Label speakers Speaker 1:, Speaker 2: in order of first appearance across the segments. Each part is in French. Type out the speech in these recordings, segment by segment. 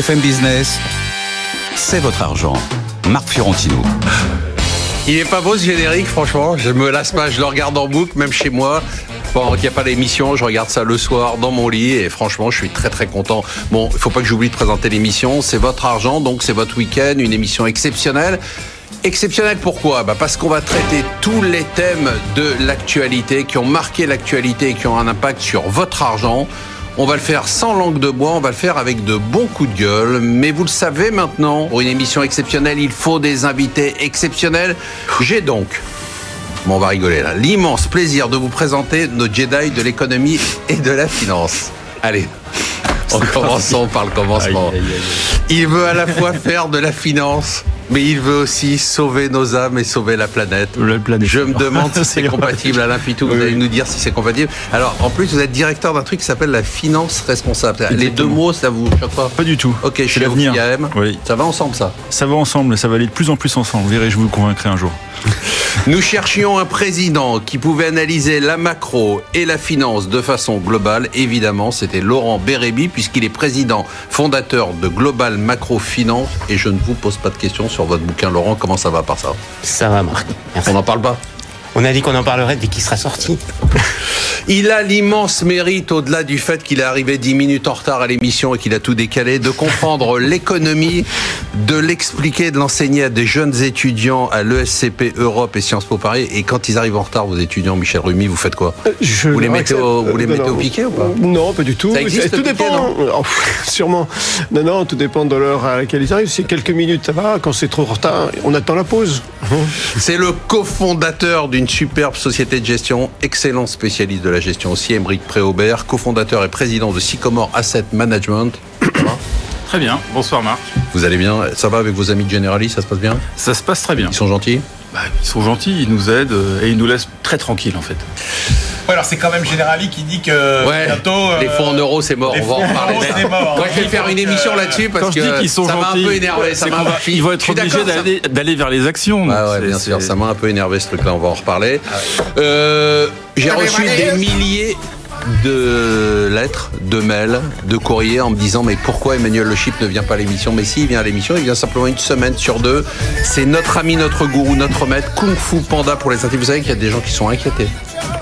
Speaker 1: BFM Business, c'est votre argent. Marc Fiorentino.
Speaker 2: Il est pas beau ce générique, franchement. Je me lasse pas, je le regarde en boucle, même chez moi. Bon, il n'y a pas d'émission, je regarde ça le soir dans mon lit et franchement, je suis très très content. Bon, il faut pas que j'oublie de présenter l'émission. C'est votre argent, donc c'est votre week-end, une émission exceptionnelle. Exceptionnelle pourquoi? Bah Parce qu'on va traiter tous les thèmes de l'actualité qui ont marqué l'actualité et qui ont un impact sur votre argent. On va le faire sans langue de bois, on va le faire avec de bons coups de gueule. Mais vous le savez maintenant, pour une émission exceptionnelle, il faut des invités exceptionnels. J'ai donc Bon, on va rigoler là. L'immense plaisir de vous présenter nos Jedi de l'économie et de la finance. Allez, en commençant par le commencement. Il veut à la fois faire de la finance, mais il veut aussi sauver nos âmes et sauver la planète. Je me demande si c'est compatible. Alain Pitou, vous allez nous dire si c'est compatible. Alors, en plus, vous êtes directeur d'un truc qui s'appelle la finance responsable. Les deux mots, ça vous choque pas
Speaker 3: Pas du tout.
Speaker 2: Ok, je suis
Speaker 3: l'avenir.
Speaker 2: Oui. Ça va ensemble, ça
Speaker 3: Ça va ensemble, ça va aller de plus en plus ensemble. Vous verrez, je vous le convaincrai un jour.
Speaker 2: Nous cherchions un président qui pouvait analyser la macro et la finance de façon globale. Évidemment, c'était Laurent Bérébi, puisqu'il est président fondateur de Global Macro Finance. Et je ne vous pose pas de questions sur votre bouquin, Laurent. Comment ça va par ça
Speaker 4: Ça va, Marc.
Speaker 2: On n'en parle pas
Speaker 4: on a dit qu'on en parlerait dès qu'il sera sorti.
Speaker 2: Il a l'immense mérite, au-delà du fait qu'il est arrivé 10 minutes en retard à l'émission et qu'il a tout décalé, de comprendre l'économie, de l'expliquer, de l'enseigner à des jeunes étudiants à l'ESCP Europe et Sciences Po Paris. Et quand ils arrivent en retard, vos étudiants, Michel Rumi, vous faites quoi euh, Vous les mettez, au, vous les mettez au piquet ou pas
Speaker 5: Non, pas du tout.
Speaker 2: Ça existe, tout
Speaker 5: dépend. Oh, sûrement. Non, non, tout dépend de l'heure à laquelle ils arrivent. Si quelques minutes, ça va. Quand c'est trop retard, on attend la pause.
Speaker 2: C'est le cofondateur d'une superbe société de gestion, excellent spécialiste de la gestion aussi, Émeric Préaubert, cofondateur et président de Sycomore Asset Management.
Speaker 6: Très bien, bonsoir Marc.
Speaker 2: Vous allez bien? Ça va avec vos amis de Generali? Ça se passe bien?
Speaker 6: Ça se passe très bien.
Speaker 2: Ils sont gentils?
Speaker 6: Bah, Ils sont gentils, ils nous aident euh, et ils nous laissent très tranquilles en fait.
Speaker 7: Ouais, alors c'est quand même Generali qui dit que bientôt.
Speaker 2: les fonds en euros, c'est mort. On va en parler. Moi, je vais faire une émission là-dessus parce que ça m'a un peu énervé. Ça
Speaker 6: ils vont être obligés d'aller vers les actions.
Speaker 2: Ah ouais, bien sûr, ça m'a un peu énervé ce truc-là. On va en reparler. Euh, j'ai reçu des milliers de lettres, de mails, de courriers en me disant mais pourquoi Emmanuel Le Chip ne vient pas à l'émission? Mais si, il vient à l'émission, il vient simplement une semaine sur deux. C'est notre ami, notre gourou, notre maître, Kung Fu Panda pour les intimes. Vous savez qu'il y a des gens qui sont inquiétés.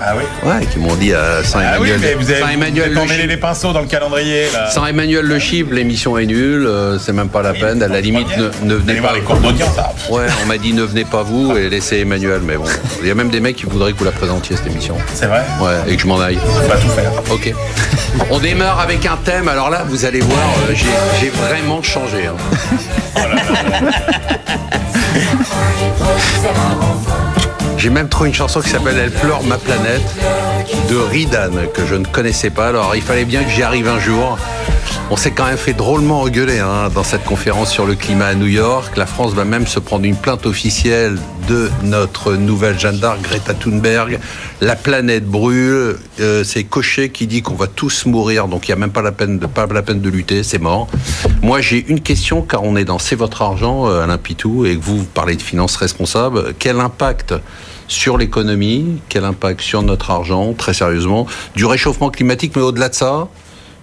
Speaker 7: Ah oui?
Speaker 2: Ouais, qui m'ont dit à Saint-Emmanuel.
Speaker 7: Ah oui, mais vous avez, vous les pinceaux dans le calendrier. Là.
Speaker 2: Sans Emmanuel Le Chip, l'émission est nulle, euh, c'est même pas la peine. À la limite, ne, venez pas.
Speaker 7: Les d'audience,
Speaker 2: Ouais, on m'a dit ne venez pas vous et laissez Emmanuel. Mais bon, il y a même des mecs qui voudraient que vous la présentiez cette émission.
Speaker 7: C'est vrai?
Speaker 2: Ouais, et que je m'en aille.
Speaker 7: On va tout faire.
Speaker 2: Ok. On démarre avec un thème. Alors là, vous allez voir, euh, j'ai vraiment changé. Hein. Oh là là. J'ai même trouvé une chanson qui s'appelle Elle pleure ma planète de Ridan que je ne connaissais pas. Alors il fallait bien que j'y arrive un jour. On s'est quand même fait drôlement engueuler hein, dans cette conférence sur le climat à New York. La France va même se prendre une plainte officielle de notre nouvelle Jeanne d'Arc, Greta Thunberg. La planète brûle. Euh, c'est Cochet qui dit qu'on va tous mourir, donc il n'y a même pas la peine de pas la peine de lutter, c'est mort. Moi, j'ai une question car on est dans C'est votre argent, euh, Alain Pitou, et que vous parlez de finances responsables. Quel impact sur l'économie, quel impact sur notre argent, très sérieusement, du réchauffement climatique, mais au-delà de ça,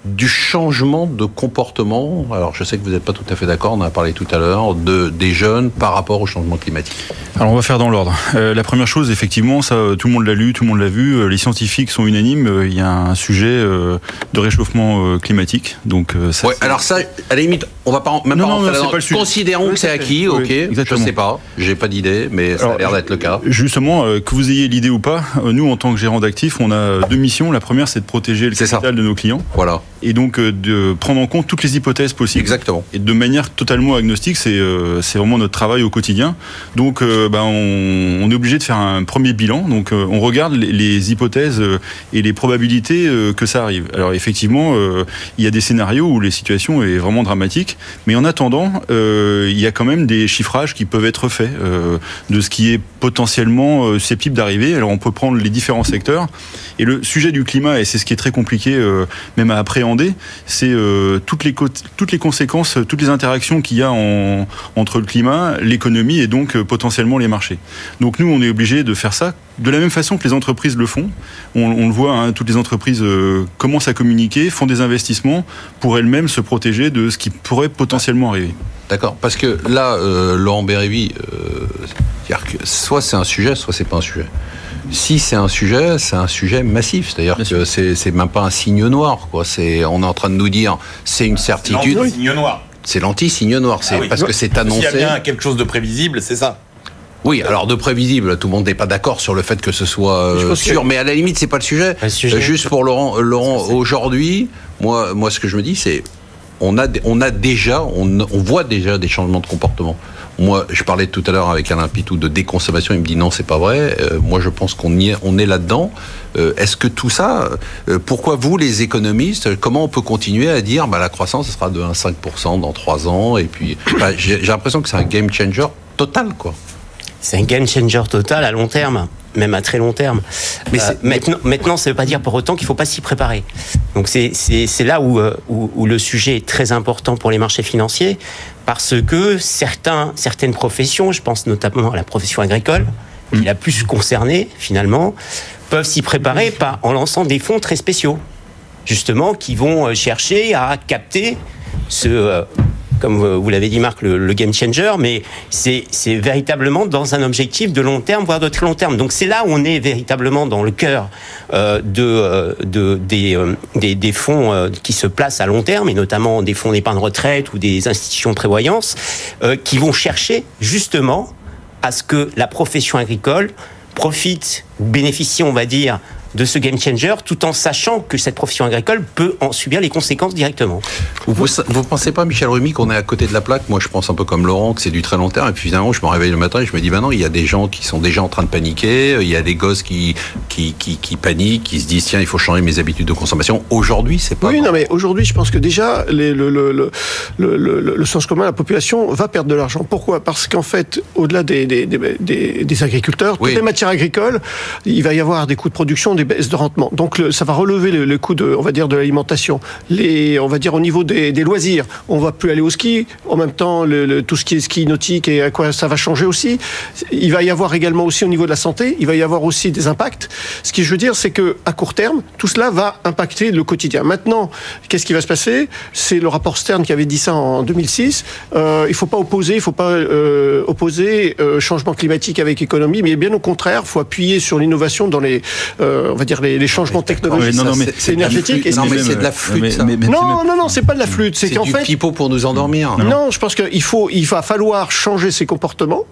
Speaker 2: du changement de comportement. Alors, je sais que vous n'êtes pas tout à fait d'accord, on en a parlé tout à l'heure, de, des jeunes par rapport au changement climatique.
Speaker 3: Alors, on va faire dans l'ordre. Euh, la première chose, effectivement, ça, tout le monde l'a lu, tout le monde l'a vu, euh, les scientifiques sont unanimes, euh, il y a un sujet de réchauffement climatique. Donc,
Speaker 2: ça, ouais, alors ça, à la limite, on va pas même non, pas non, pas le Considérons que c'est acquis, ok. Exactement. Je sais pas, j'ai pas d'idée, mais ça a l'air d'être le cas.
Speaker 3: Justement, que vous ayez l'idée ou pas, nous, en tant que gérant d'actifs, on a deux missions. La première, c'est de protéger le capital de nos clients.
Speaker 2: Voilà
Speaker 3: et donc euh, de prendre en compte toutes les hypothèses possibles.
Speaker 2: Exactement.
Speaker 3: Et de manière totalement agnostique, c'est euh, c'est vraiment notre travail au quotidien. Donc ben, on, on, est obligé de faire un premier bilan. Donc on regarde les, les, hypothèses et les probabilités que ça arrive. Alors effectivement, il y a des scénarios où les situations est vraiment dramatique, mais en attendant, il y a quand même des chiffrages qui peuvent être faits de ce qui est potentiellement susceptible d'arriver. Alors on peut prendre les différents secteurs. Et le sujet du climat, et c'est ce qui est très compliqué même à appréhender c'est euh, toutes, les toutes les conséquences, toutes les interactions qu'il y a en, entre le climat, l'économie et donc euh, potentiellement les marchés. Donc nous, on est obligé de faire ça de la même façon que les entreprises le font. On, le voit, hein, toutes les entreprises euh, commencent à communiquer, font des investissements pour elles-mêmes se protéger de ce qui pourrait potentiellement arriver.
Speaker 2: D'accord, parce que là, euh, Laurent Bérévy, soit c'est un sujet, soit c'est pas un sujet si c'est un sujet, c'est un sujet massif. C'est-à-dire que c'est même pas un signe noir. Quoi. On est en train de nous dire, c'est une certitude.
Speaker 7: C'est signe noir.
Speaker 2: C'est l'anti-signe noir. C'est ah parce que c'est annoncé.
Speaker 7: S'il y a bien quelque chose de prévisible, c'est ça.
Speaker 2: Oui, alors de prévisible, tout le monde n'est pas d'accord sur le fait que ce soit euh, sûr, mais à la limite, c'est pas le sujet. Euh, juste pour Laurent, Laurent aujourd'hui, moi, moi, ce que je me dis, c'est on a, on a déjà, on, on voit déjà des changements de comportement. Moi, je parlais tout à l'heure avec Alain Pitou de déconsommation. Il me dit non, c'est pas vrai. Euh, moi, je pense qu'on est, là-dedans. Euh, est-ce que tout ça, euh, pourquoi vous, les économistes, comment on peut continuer à dire bah, la croissance sera de 1,5% dans 3 ans? Et puis, bah, j'ai l'impression que c'est un game changer total, quoi.
Speaker 4: C'est un game changer total à long terme même à très long terme. Mais maintenant, maintenant, ça ne veut pas dire pour autant qu'il ne faut pas s'y préparer. Donc c'est là où, où, où, le sujet est très important pour les marchés financiers, parce que certains, certaines professions, je pense notamment à la profession agricole, qui est la plus concernée finalement, peuvent s'y préparer par, en lançant des fonds très spéciaux, justement, qui vont euh, chercher à capter ce, euh, comme vous l'avez dit Marc, le, game changer, mais c'est véritablement dans un objectif de long terme, voire de très long terme. Donc c'est là où on est véritablement dans le cœur euh, euh, euh, des, fonds qui se placent à long terme, et notamment des fonds d'épargne retraite ou des institutions de prévoyance, qui vont chercher justement à ce que la profession agricole profite bénéficie, on va dire, de ce game changer, tout en sachant que cette profession agricole peut en subir les conséquences directement.
Speaker 2: Vous ne pensez pas, Michel Rumi, qu'on est à côté de la plaque? Moi, je pense un peu comme Laurent, que c'est du très long terme. Et puis finalement, je me réveille le matin et je me dis, ben non, il y a des gens qui sont déjà en train de paniquer, il y a des gosses qui, qui, qui, paniquent, qui se disent, tiens, il faut changer mes habitudes de consommation. Aujourd'hui, c'est pas.
Speaker 5: Oui, non, mais aujourd'hui, je pense que déjà, le, le, le, le, sens commun, la population va perdre de l'argent. Pourquoi? Parce qu'en fait, au-delà des, des, des, des, agriculteurs, toutes les matières agricoles, il va y avoir des coûts de production, des baisse de rendement. Donc ça va relever le, coût de, on va dire, de l'alimentation. Les, on va dire au niveau des, loisirs, on va plus aller au ski. En même temps, tout ce qui est ski nautique et à quoi ça va changer aussi. Il va y avoir également aussi au niveau de la santé, il va y avoir aussi des impacts. Ce que je veux dire, c'est que à court terme, tout cela va impacter le quotidien. Maintenant, qu'est-ce qui va se passer? C'est le rapport Stern qui avait dit ça en 2006. Euh, il faut pas opposer, il faut pas euh, opposer euh, changement climatique avec économie, mais bien au contraire, il faut appuyer sur l'innovation dans les, on va dire les, changements technologiques.
Speaker 2: non, non, mais c'est énergétique. Non, mais c'est de la flûte.
Speaker 5: non, non, non, c'est pas de la flûte.
Speaker 2: C'est qu'en fait. C'est pipeau pour nous endormir.
Speaker 5: Non, je pense qu'il faut, il va falloir changer ses comportements.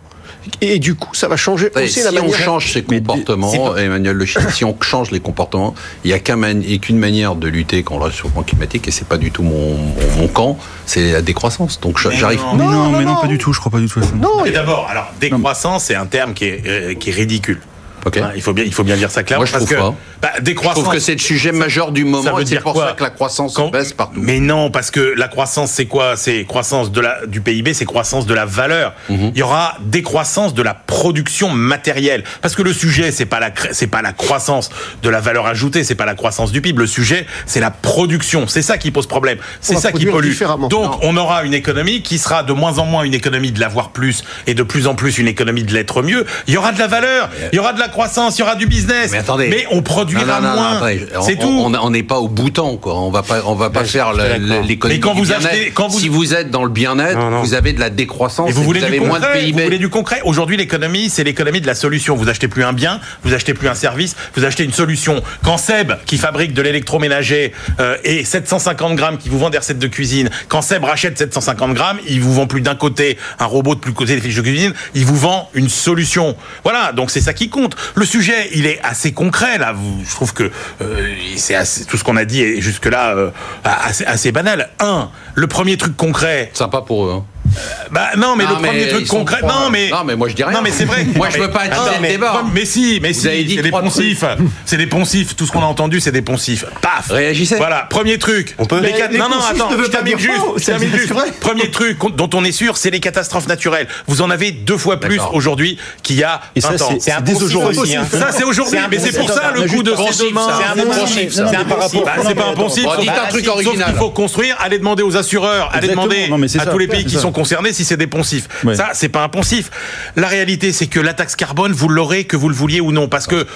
Speaker 5: Et du coup, ça va changer aussi
Speaker 2: la manière. Si on change ses comportements, Emmanuel Le si on change les comportements, il n'y a qu'une manière de lutter contre le réchauffement climatique, et c'est pas du tout mon, mon, camp, c'est la décroissance. Donc j'arrive.
Speaker 3: Non, non, mais non, pas du tout. Je crois pas du tout.
Speaker 7: Non. Et d'abord, alors décroissance, c'est un terme qui est, euh, qui est ridicule. Hein, il, faut bien, il faut bien dire ça clairement.
Speaker 2: Moi, je parce trouve
Speaker 7: que,
Speaker 2: pas. Bah,
Speaker 7: décroissance,
Speaker 2: je trouve que c'est le sujet majeur du moment. Ça veut dire pour ça que la croissance baisse partout.
Speaker 7: Mais non, parce que la croissance, c'est quoi? C'est croissance de la, du PIB, c'est croissance de la valeur. Mhm. Il y aura décroissance de la production matérielle. Parce que le sujet, c'est pas la, c'est pas la croissance de la valeur ajoutée, c'est pas la croissance du PIB. Le sujet, c'est la production. C'est ça qui pose problème. C'est ça qui pollue. Donc, on aura une économie qui sera de moins en moins une économie de l'avoir plus et de plus en plus une économie de l'être mieux. Il y aura de la valeur, il y aura de la croissance, il y aura du business. Mais attendez. Mais on produira moins. C'est tout.
Speaker 2: On n'est pas au bouton, quoi. On va pas, on va pas faire l'économie. Mais quand vous achetez, quand vous... si vous êtes dans le bien-être, vous avez de la décroissance. Et vous, voulez avez moins de PIB.
Speaker 7: Vous voulez du concret. Aujourd'hui, l'économie, c'est l'économie de la solution. Vous achetez plus un bien, vous achetez plus un service, vous achetez une solution. Quand Seb, qui fabrique de l'électroménager, euh, et 750 grammes qui vous vend des recettes de cuisine, quand Seb rachète 750 grammes, il vous vend plus d'un côté un robot de plus côté des fiches de cuisine, il vous vend une solution. Voilà. Donc c'est ça qui compte. Le sujet, il est assez concret là. je trouve que euh, c'est tout ce qu'on a dit est jusque là euh, assez, assez, banal. Un, le premier truc concret.
Speaker 2: Sympa pour eux. Hein.
Speaker 7: Bah non, mais
Speaker 2: Non,
Speaker 7: le premier truc concret. Non, mais.
Speaker 2: Non, mais moi, je dis rien.
Speaker 7: Non, mais c'est vrai.
Speaker 2: Moi, je veux pas attiser le
Speaker 7: mais-
Speaker 2: débat.
Speaker 7: Mais si, mais si. C'est des poncifs. C'est des poncifs. Tout ce qu'on a entendu, c'est des poncifs. Paf.
Speaker 2: Réagissez.
Speaker 7: Voilà. Premier truc.
Speaker 4: On peut-
Speaker 7: Les
Speaker 5: les
Speaker 7: Non, non, attends. Je
Speaker 5: pas
Speaker 7: termine
Speaker 5: dire
Speaker 7: juste. je termine. Premier truc dont on est sûr, c'est les catastrophes naturelles. Vous en avez deux fois plus aujourd'hui qu'il y a
Speaker 3: Et ça,
Speaker 7: 20 ans.
Speaker 3: c'est-
Speaker 4: C'est un
Speaker 3: aujourd'hui.
Speaker 4: hein.
Speaker 7: Ça, c'est aujourd'hui,
Speaker 4: C'est un
Speaker 7: mais c'est pour ça le coup de.
Speaker 4: C'est un c'est poncif.
Speaker 7: Bah, c'est pas un poncif.
Speaker 2: Bon,
Speaker 7: sauf-
Speaker 2: dites un truc
Speaker 7: sauf
Speaker 2: original.
Speaker 7: qu'il faut construire, allez demander aux assureurs, allez demander à tous les pays
Speaker 3: C'est
Speaker 7: qui sont concernés si c'est des poncifs. Ça, c'est pas un poncif. La réalité, c'est que la taxe carbone, vous l'aurez que vous le vouliez ou non, parce que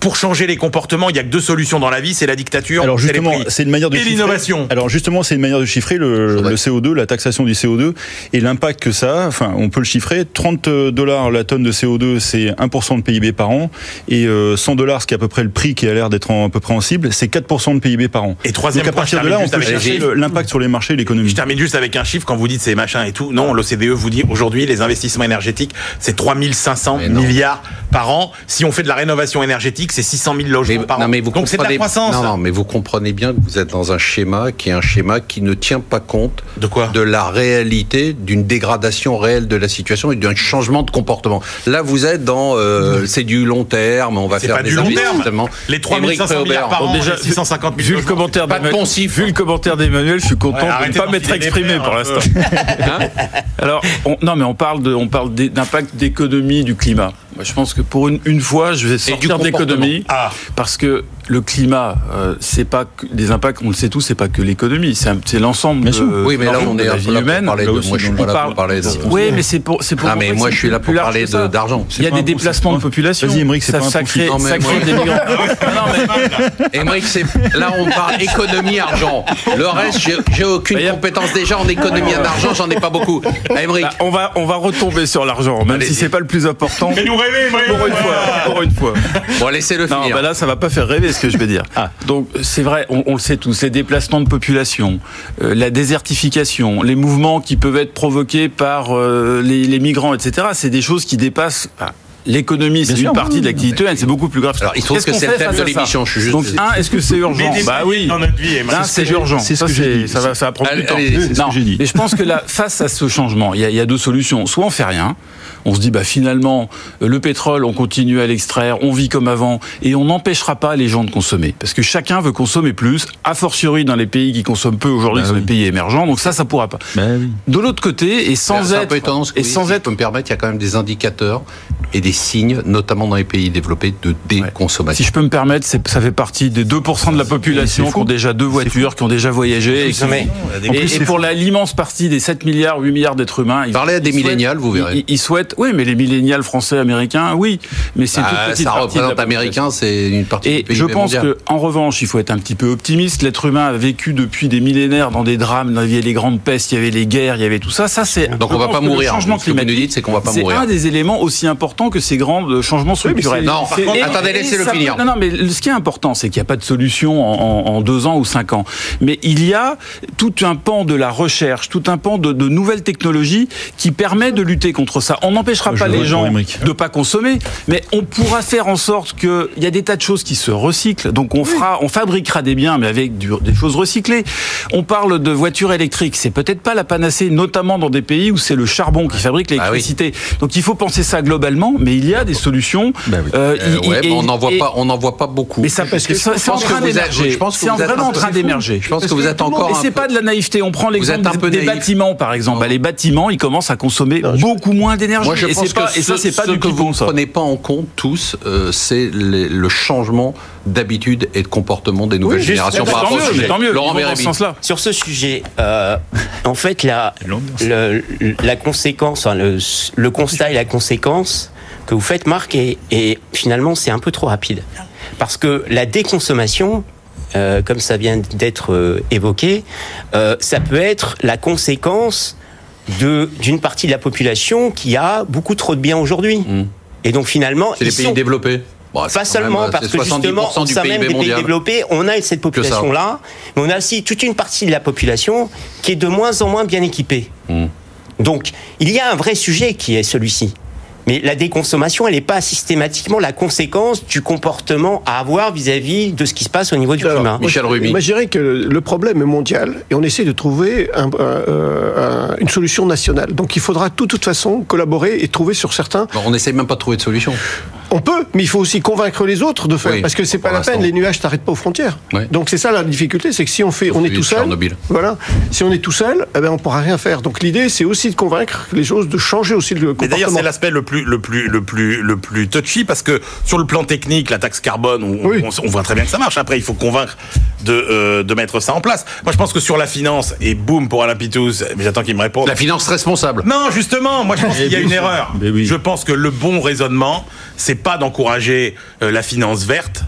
Speaker 7: pour changer les comportements, il y a que deux solutions dans la vie, c'est la dictature,
Speaker 3: Alors
Speaker 7: c'est
Speaker 3: justement, c'est une manière de
Speaker 7: et
Speaker 3: chiffrer.
Speaker 7: l'innovation.
Speaker 3: Alors justement, c'est une manière de chiffrer le,
Speaker 2: Faudrait-
Speaker 3: le CO2, la taxation du CO2 et l'impact que ça a. Enfin, on peut le chiffrer. 30 dollars la tonne de CO2, c'est 1% de PIB par an, et euh, 100 dollars, ce qui est à peu près le prix qui a l'air d'être à peu près en cible, c'est 4% de PIB par an.
Speaker 7: Et troisième
Speaker 3: Donc à
Speaker 7: point,
Speaker 3: partir de là, on peut chercher l'impact sur les marchés et l'économie.
Speaker 7: Je termine juste avec un chiffre quand vous dites ces machins et tout. Non, l'OCDE vous dit aujourd'hui les investissements énergétiques c'est 3500
Speaker 2: Mais non.
Speaker 7: milliards par an. Si on fait de la rénovation énergétique, c'est 600 000 logements
Speaker 2: Mais,
Speaker 7: par
Speaker 2: non,
Speaker 7: an.
Speaker 2: mais vous
Speaker 7: Donc c'est de la
Speaker 2: comprenez-
Speaker 7: croissance.
Speaker 2: Non, non, mais vous comprenez bien que vous êtes dans un schéma qui est un schéma qui ne tient pas compte
Speaker 7: De quoi?
Speaker 2: de la réalité, d'une dégradation réelle de la situation et d'un changement de comportement. Là, vous êtes dans euh, c'est du long terme, on va
Speaker 7: C'est
Speaker 2: faire
Speaker 7: pas
Speaker 2: des
Speaker 7: du long terme. Les
Speaker 2: Émeric
Speaker 7: 3500 milliards par an,
Speaker 6: déjà,
Speaker 7: les 650 000
Speaker 6: Vu le
Speaker 7: logements.
Speaker 6: commentaire
Speaker 2: Pas de
Speaker 6: d'Emmanuel-
Speaker 2: poncif.
Speaker 6: vu le commentaire d'Emmanuel, je suis content
Speaker 7: Ouais,
Speaker 6: de
Speaker 7: arrêtez
Speaker 6: ne pas m'être exprimé pour l'instant.
Speaker 2: Hein?
Speaker 6: Alors, on- non, mais on parle de, on parle d'é- d'impact d'économie du climat. Moi, je pense que pour une, une fois, je vais sortir de l'économie
Speaker 7: Ah.
Speaker 6: parce que le climat, euh, c'est pas que, les impacts, on le sait tous, c'est pas que l'économie, c'est un- c'est l'ensemble
Speaker 3: Bien
Speaker 6: de,
Speaker 3: sûr.
Speaker 2: Oui, mais là, on est
Speaker 6: la vie
Speaker 2: là pour
Speaker 6: humaine.
Speaker 2: parler de.
Speaker 3: là aussi,
Speaker 2: Moi, je suis pas là pour parler de.
Speaker 6: Oui, mais c'est pour, c'est pour
Speaker 2: Ah, mais moi,
Speaker 6: que
Speaker 2: je suis là pour parler d'argent.
Speaker 6: Il y a des déplacements de population.
Speaker 3: Vas-y, Émeric, c'est pas un
Speaker 6: ça crée,
Speaker 2: mais
Speaker 6: des migrants. Non, mais-
Speaker 2: Émeric, c'est là on parle économie argent. Le reste, j'ai- aucune
Speaker 6: Bah,
Speaker 2: compétence déjà en économie en argent, j'en ai pas beaucoup. Ah, Émeric,
Speaker 6: Bah, on va, on va retomber sur l'argent, même si c'est pas le plus important.
Speaker 7: Fais-nous rêver, Émeric.
Speaker 6: Pour une fois, pour une fois.
Speaker 2: bon, laissez-le
Speaker 6: Non,
Speaker 2: finir.
Speaker 6: bah là, ça va pas faire rêver ce que je vais dire. Donc, c'est vrai, on, on le sait tous, les déplacements de population, euh, la désertification, les mouvements qui peuvent être provoqués par euh, les, les migrants, etc., c'est des choses qui dépassent. ah, L'économie, c'est une
Speaker 3: sûr,
Speaker 6: partie
Speaker 3: oui,
Speaker 6: de l'activité humaine, c'est beaucoup plus grave.
Speaker 2: Alors, il trouve
Speaker 6: Qu'est-ce
Speaker 2: que
Speaker 6: qu'on
Speaker 2: c'est le
Speaker 6: fait
Speaker 2: thème
Speaker 6: face
Speaker 2: de l'émission, je suis juste
Speaker 6: Donc, un, est-ce que c'est urgent Bah oui.
Speaker 7: dans notre vie, Émeric.
Speaker 6: Un, c'est urgent.
Speaker 3: c'est ce
Speaker 6: Ça,
Speaker 3: que j'ai
Speaker 6: c'est-
Speaker 3: dit.
Speaker 6: ça va, ça va prendre
Speaker 2: Allez,
Speaker 6: du temps.
Speaker 2: allez,
Speaker 3: c'est ce
Speaker 6: Non,
Speaker 3: que j'ai dit.
Speaker 6: mais je pense que là, face à ce changement, il y, a, il y a deux solutions. Soit on fait rien, on se dit bah finalement le pétrole, on continue à l'extraire, on vit comme avant et on n'empêchera pas les gens de consommer parce que chacun veut consommer plus, a fortiori dans les pays qui consomment peu aujourd'hui,
Speaker 3: Bah
Speaker 6: qui sont
Speaker 3: oui.
Speaker 6: les pays émergents. Donc ça, ça pourra pas.
Speaker 3: Bah oui.
Speaker 6: De l'autre côté, et sans être
Speaker 2: peu étonnant ce que
Speaker 6: et
Speaker 2: dites,
Speaker 6: sans
Speaker 2: si je
Speaker 6: être
Speaker 2: peux me permettre, il y a quand même des indicateurs et des signes, notamment dans les pays développés, de déconsommation.
Speaker 6: si je peux me permettre, c'est- ça fait partie des 2% de la population
Speaker 3: c'est
Speaker 6: qui ont déjà deux voitures, qui ont déjà voyagé. Et, qui- et-
Speaker 3: En plus,
Speaker 6: et
Speaker 3: c'est
Speaker 6: pour l'immense partie des 7 milliards, 8 milliards d'êtres humains,
Speaker 2: Parlez à des millénials, vous verrez.
Speaker 6: Ils, ils souhaitent, oui, mais les millénials français, américains, oui, mais c'est une
Speaker 2: Bah,
Speaker 6: toute petite
Speaker 2: ça représente américain, c'est une partie
Speaker 6: Et
Speaker 2: du PIB
Speaker 6: je pense
Speaker 2: mondial.
Speaker 6: que, en revanche, il faut être un petit peu optimiste. L'être humain a vécu depuis des millénaires dans des drames. Il y avait les grandes pestes, il y avait les guerres, il y avait tout ça. Ça, c'est.
Speaker 2: Donc on va pas
Speaker 6: que le
Speaker 2: mourir.
Speaker 6: changement
Speaker 2: Ce que vous nous
Speaker 6: climatique,
Speaker 2: dites, c'est qu'on va pas
Speaker 6: C'est
Speaker 2: mourir.
Speaker 6: un des éléments aussi importants que ces grands euh, changements structurels.
Speaker 2: Non, par
Speaker 6: Et-
Speaker 2: contre,
Speaker 6: et-
Speaker 2: attendez,
Speaker 6: et
Speaker 2: laissez-le finir.
Speaker 6: peut- Non, non, mais ce qui est important, c'est qu'il n'y a pas de solution en, en- en deux ans ou cinq ans. Mais il y a tout un pan de la recherche, tout un pan de, de nouvelles technologies qui permet de lutter contre ça. On n'empêchera pas les gens de pas consommer, mais on pourra faire en sorte qu'il y a des tas de choses qui se recyclent. Donc on fera, on fabriquera des biens, mais avec du- des choses recyclées. On parle de voitures électriques. C'est peut-être pas la panacée, notamment dans des pays où c'est le charbon qui fabrique
Speaker 2: Ah oui.
Speaker 6: l'électricité. Donc il faut penser ça globalement, mais il y a des solutions.
Speaker 3: Bah oui.
Speaker 6: Euh,
Speaker 2: Euh,
Speaker 6: il-
Speaker 2: ouais,
Speaker 6: et-
Speaker 2: mais on n'en voit
Speaker 6: et-
Speaker 2: pas, on n'en voit pas beaucoup.
Speaker 6: Mais ça, parce que c'est en
Speaker 2: que
Speaker 6: train
Speaker 2: vous
Speaker 6: d'émerger.
Speaker 2: je pense que
Speaker 6: C'est
Speaker 2: vous
Speaker 6: vraiment en train d'émerger.
Speaker 2: Je pense que vous êtes encore.
Speaker 6: Et c'est pas de la naïveté. On prend l'exemple des, bâtiments, par exemple. Bah, les bâtiments, ils commencent à consommer beaucoup moins d'énergie.
Speaker 2: Moi, je
Speaker 6: et c'est pas,
Speaker 2: que
Speaker 6: ça,
Speaker 2: ce-
Speaker 6: c'est pas
Speaker 2: ce
Speaker 6: du
Speaker 2: que
Speaker 6: tout
Speaker 2: vous
Speaker 6: bon,
Speaker 2: ne
Speaker 6: ça.
Speaker 2: prenez pas en compte tous, euh, c'est le changement d'habitude et de comportement des nouvelles générations par
Speaker 6: tant
Speaker 2: rapport au
Speaker 6: mieux,
Speaker 2: sujet.
Speaker 6: tant mieux.
Speaker 2: Laurent
Speaker 6: dans ce.
Speaker 4: Sur ce sujet, euh, en fait, la, le- la conséquence, le constat et la conséquence que vous faites, Marc, et, et finalement, c'est un peu trop rapide. Parce que la déconsommation, euh, comme ça vient d'être euh, évoqué, euh, ça peut être la conséquence d'une partie de la population qui a beaucoup trop de biens aujourd'hui.
Speaker 2: Mm.
Speaker 4: Et donc finalement,
Speaker 2: C'est les pays
Speaker 4: sont-
Speaker 2: développés. Bon, c'est
Speaker 4: pas seulement
Speaker 2: même,
Speaker 4: parce que justement,
Speaker 2: 70%
Speaker 4: au sein même des pays développés, on a cette population-là, mais on a aussi toute une partie de la population qui est de moins en moins bien équipée.
Speaker 2: Mm.
Speaker 4: Donc, il y a un vrai sujet qui est celui-ci. Mais la déconsommation, elle n'est pas systématiquement la conséquence du comportement à avoir vis-à-vis de ce qui se passe au niveau du
Speaker 5: Alors,
Speaker 4: climat.
Speaker 2: Michel Rumi.
Speaker 5: Moi, je dirais que le problème est mondial et on essaie de trouver un- euh, un- une solution nationale. Donc il faudra de toute façon collaborer et trouver sur certains.
Speaker 2: Bon, on n'essaye même pas de trouver de solution.
Speaker 5: On peut, mais il faut aussi convaincre les autres de faire,
Speaker 2: Oui,
Speaker 5: parce que c'est pas la peine. Les nuages t'arrêtent pas aux frontières. Donc c'est ça la difficulté, c'est que si on fait, on est tout seul.
Speaker 2: Tchernobyl.
Speaker 5: Voilà. Si on est tout seul, eh ben on pourra rien faire. Donc l'idée, c'est aussi de convaincre les choses, de changer aussi le
Speaker 7: Mais
Speaker 5: comportement.
Speaker 7: d'ailleurs, c'est l'aspect le plus, le plus, le plus, le plus touchy parce que sur le plan technique, la taxe carbone, on,
Speaker 5: Oui.
Speaker 7: on- on voit très bien que ça marche. Après, il faut convaincre de, euh, de mettre ça en place. Moi, je pense que sur la finance et boum pour Alain Pitous, mais j'attends qu'il me réponde.
Speaker 2: La finance responsable.
Speaker 7: Non, justement, moi je pense qu'il y a une
Speaker 3: sûr.
Speaker 7: erreur.
Speaker 3: Mais oui.
Speaker 7: Je pense que le bon raisonnement, c'est pas d'encourager euh, la finance verte.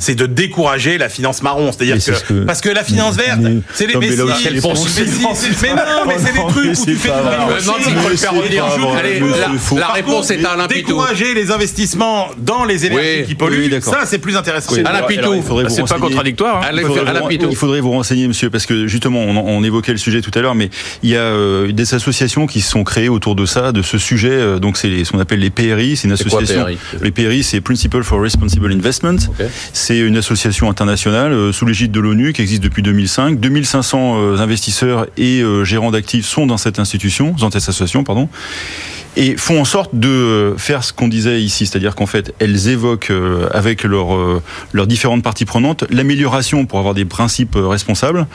Speaker 7: C'est de décourager la finance marron, c'est-à-dire que,
Speaker 3: que-
Speaker 7: parce que la finance verte, c'est les
Speaker 3: non, mais
Speaker 7: mais mais non, mais c'est des trucs où tu fais du
Speaker 2: la- réponse est à Alain Pitou.
Speaker 7: Décourager les investissements dans les énergies qui polluent, ça c'est plus intéressant.
Speaker 2: Alain Pitou.
Speaker 3: alors, il faudrait vous
Speaker 6: C'est pas
Speaker 3: renseigner.
Speaker 6: contradictoire. hein.
Speaker 2: Alain-
Speaker 3: Il faudrait, vous,
Speaker 2: Pitou.
Speaker 3: il faudrait vous renseigner, monsieur, parce que justement, on, évoquait le sujet tout à l'heure, mais il y a euh, des associations qui se sont créées autour de ça, de ce sujet. euh, donc, c'est ce qu'on appelle les PRI. C'est une
Speaker 2: quoi,
Speaker 3: association.
Speaker 2: PRI?
Speaker 3: les PRI, c'est Principle for Responsible Investment. C'est une association internationale euh, sous l'égide de l'ONU qui existe depuis 2005. 2500 euh, investisseurs et euh, gérants d'actifs sont dans cette institution, dans cette association, pardon et font en sorte de faire ce qu'on disait ici, c'est-à-dire qu'en fait, elles évoquent euh, avec leurs euh, leurs différentes parties prenantes l'amélioration pour avoir des principes euh, responsables.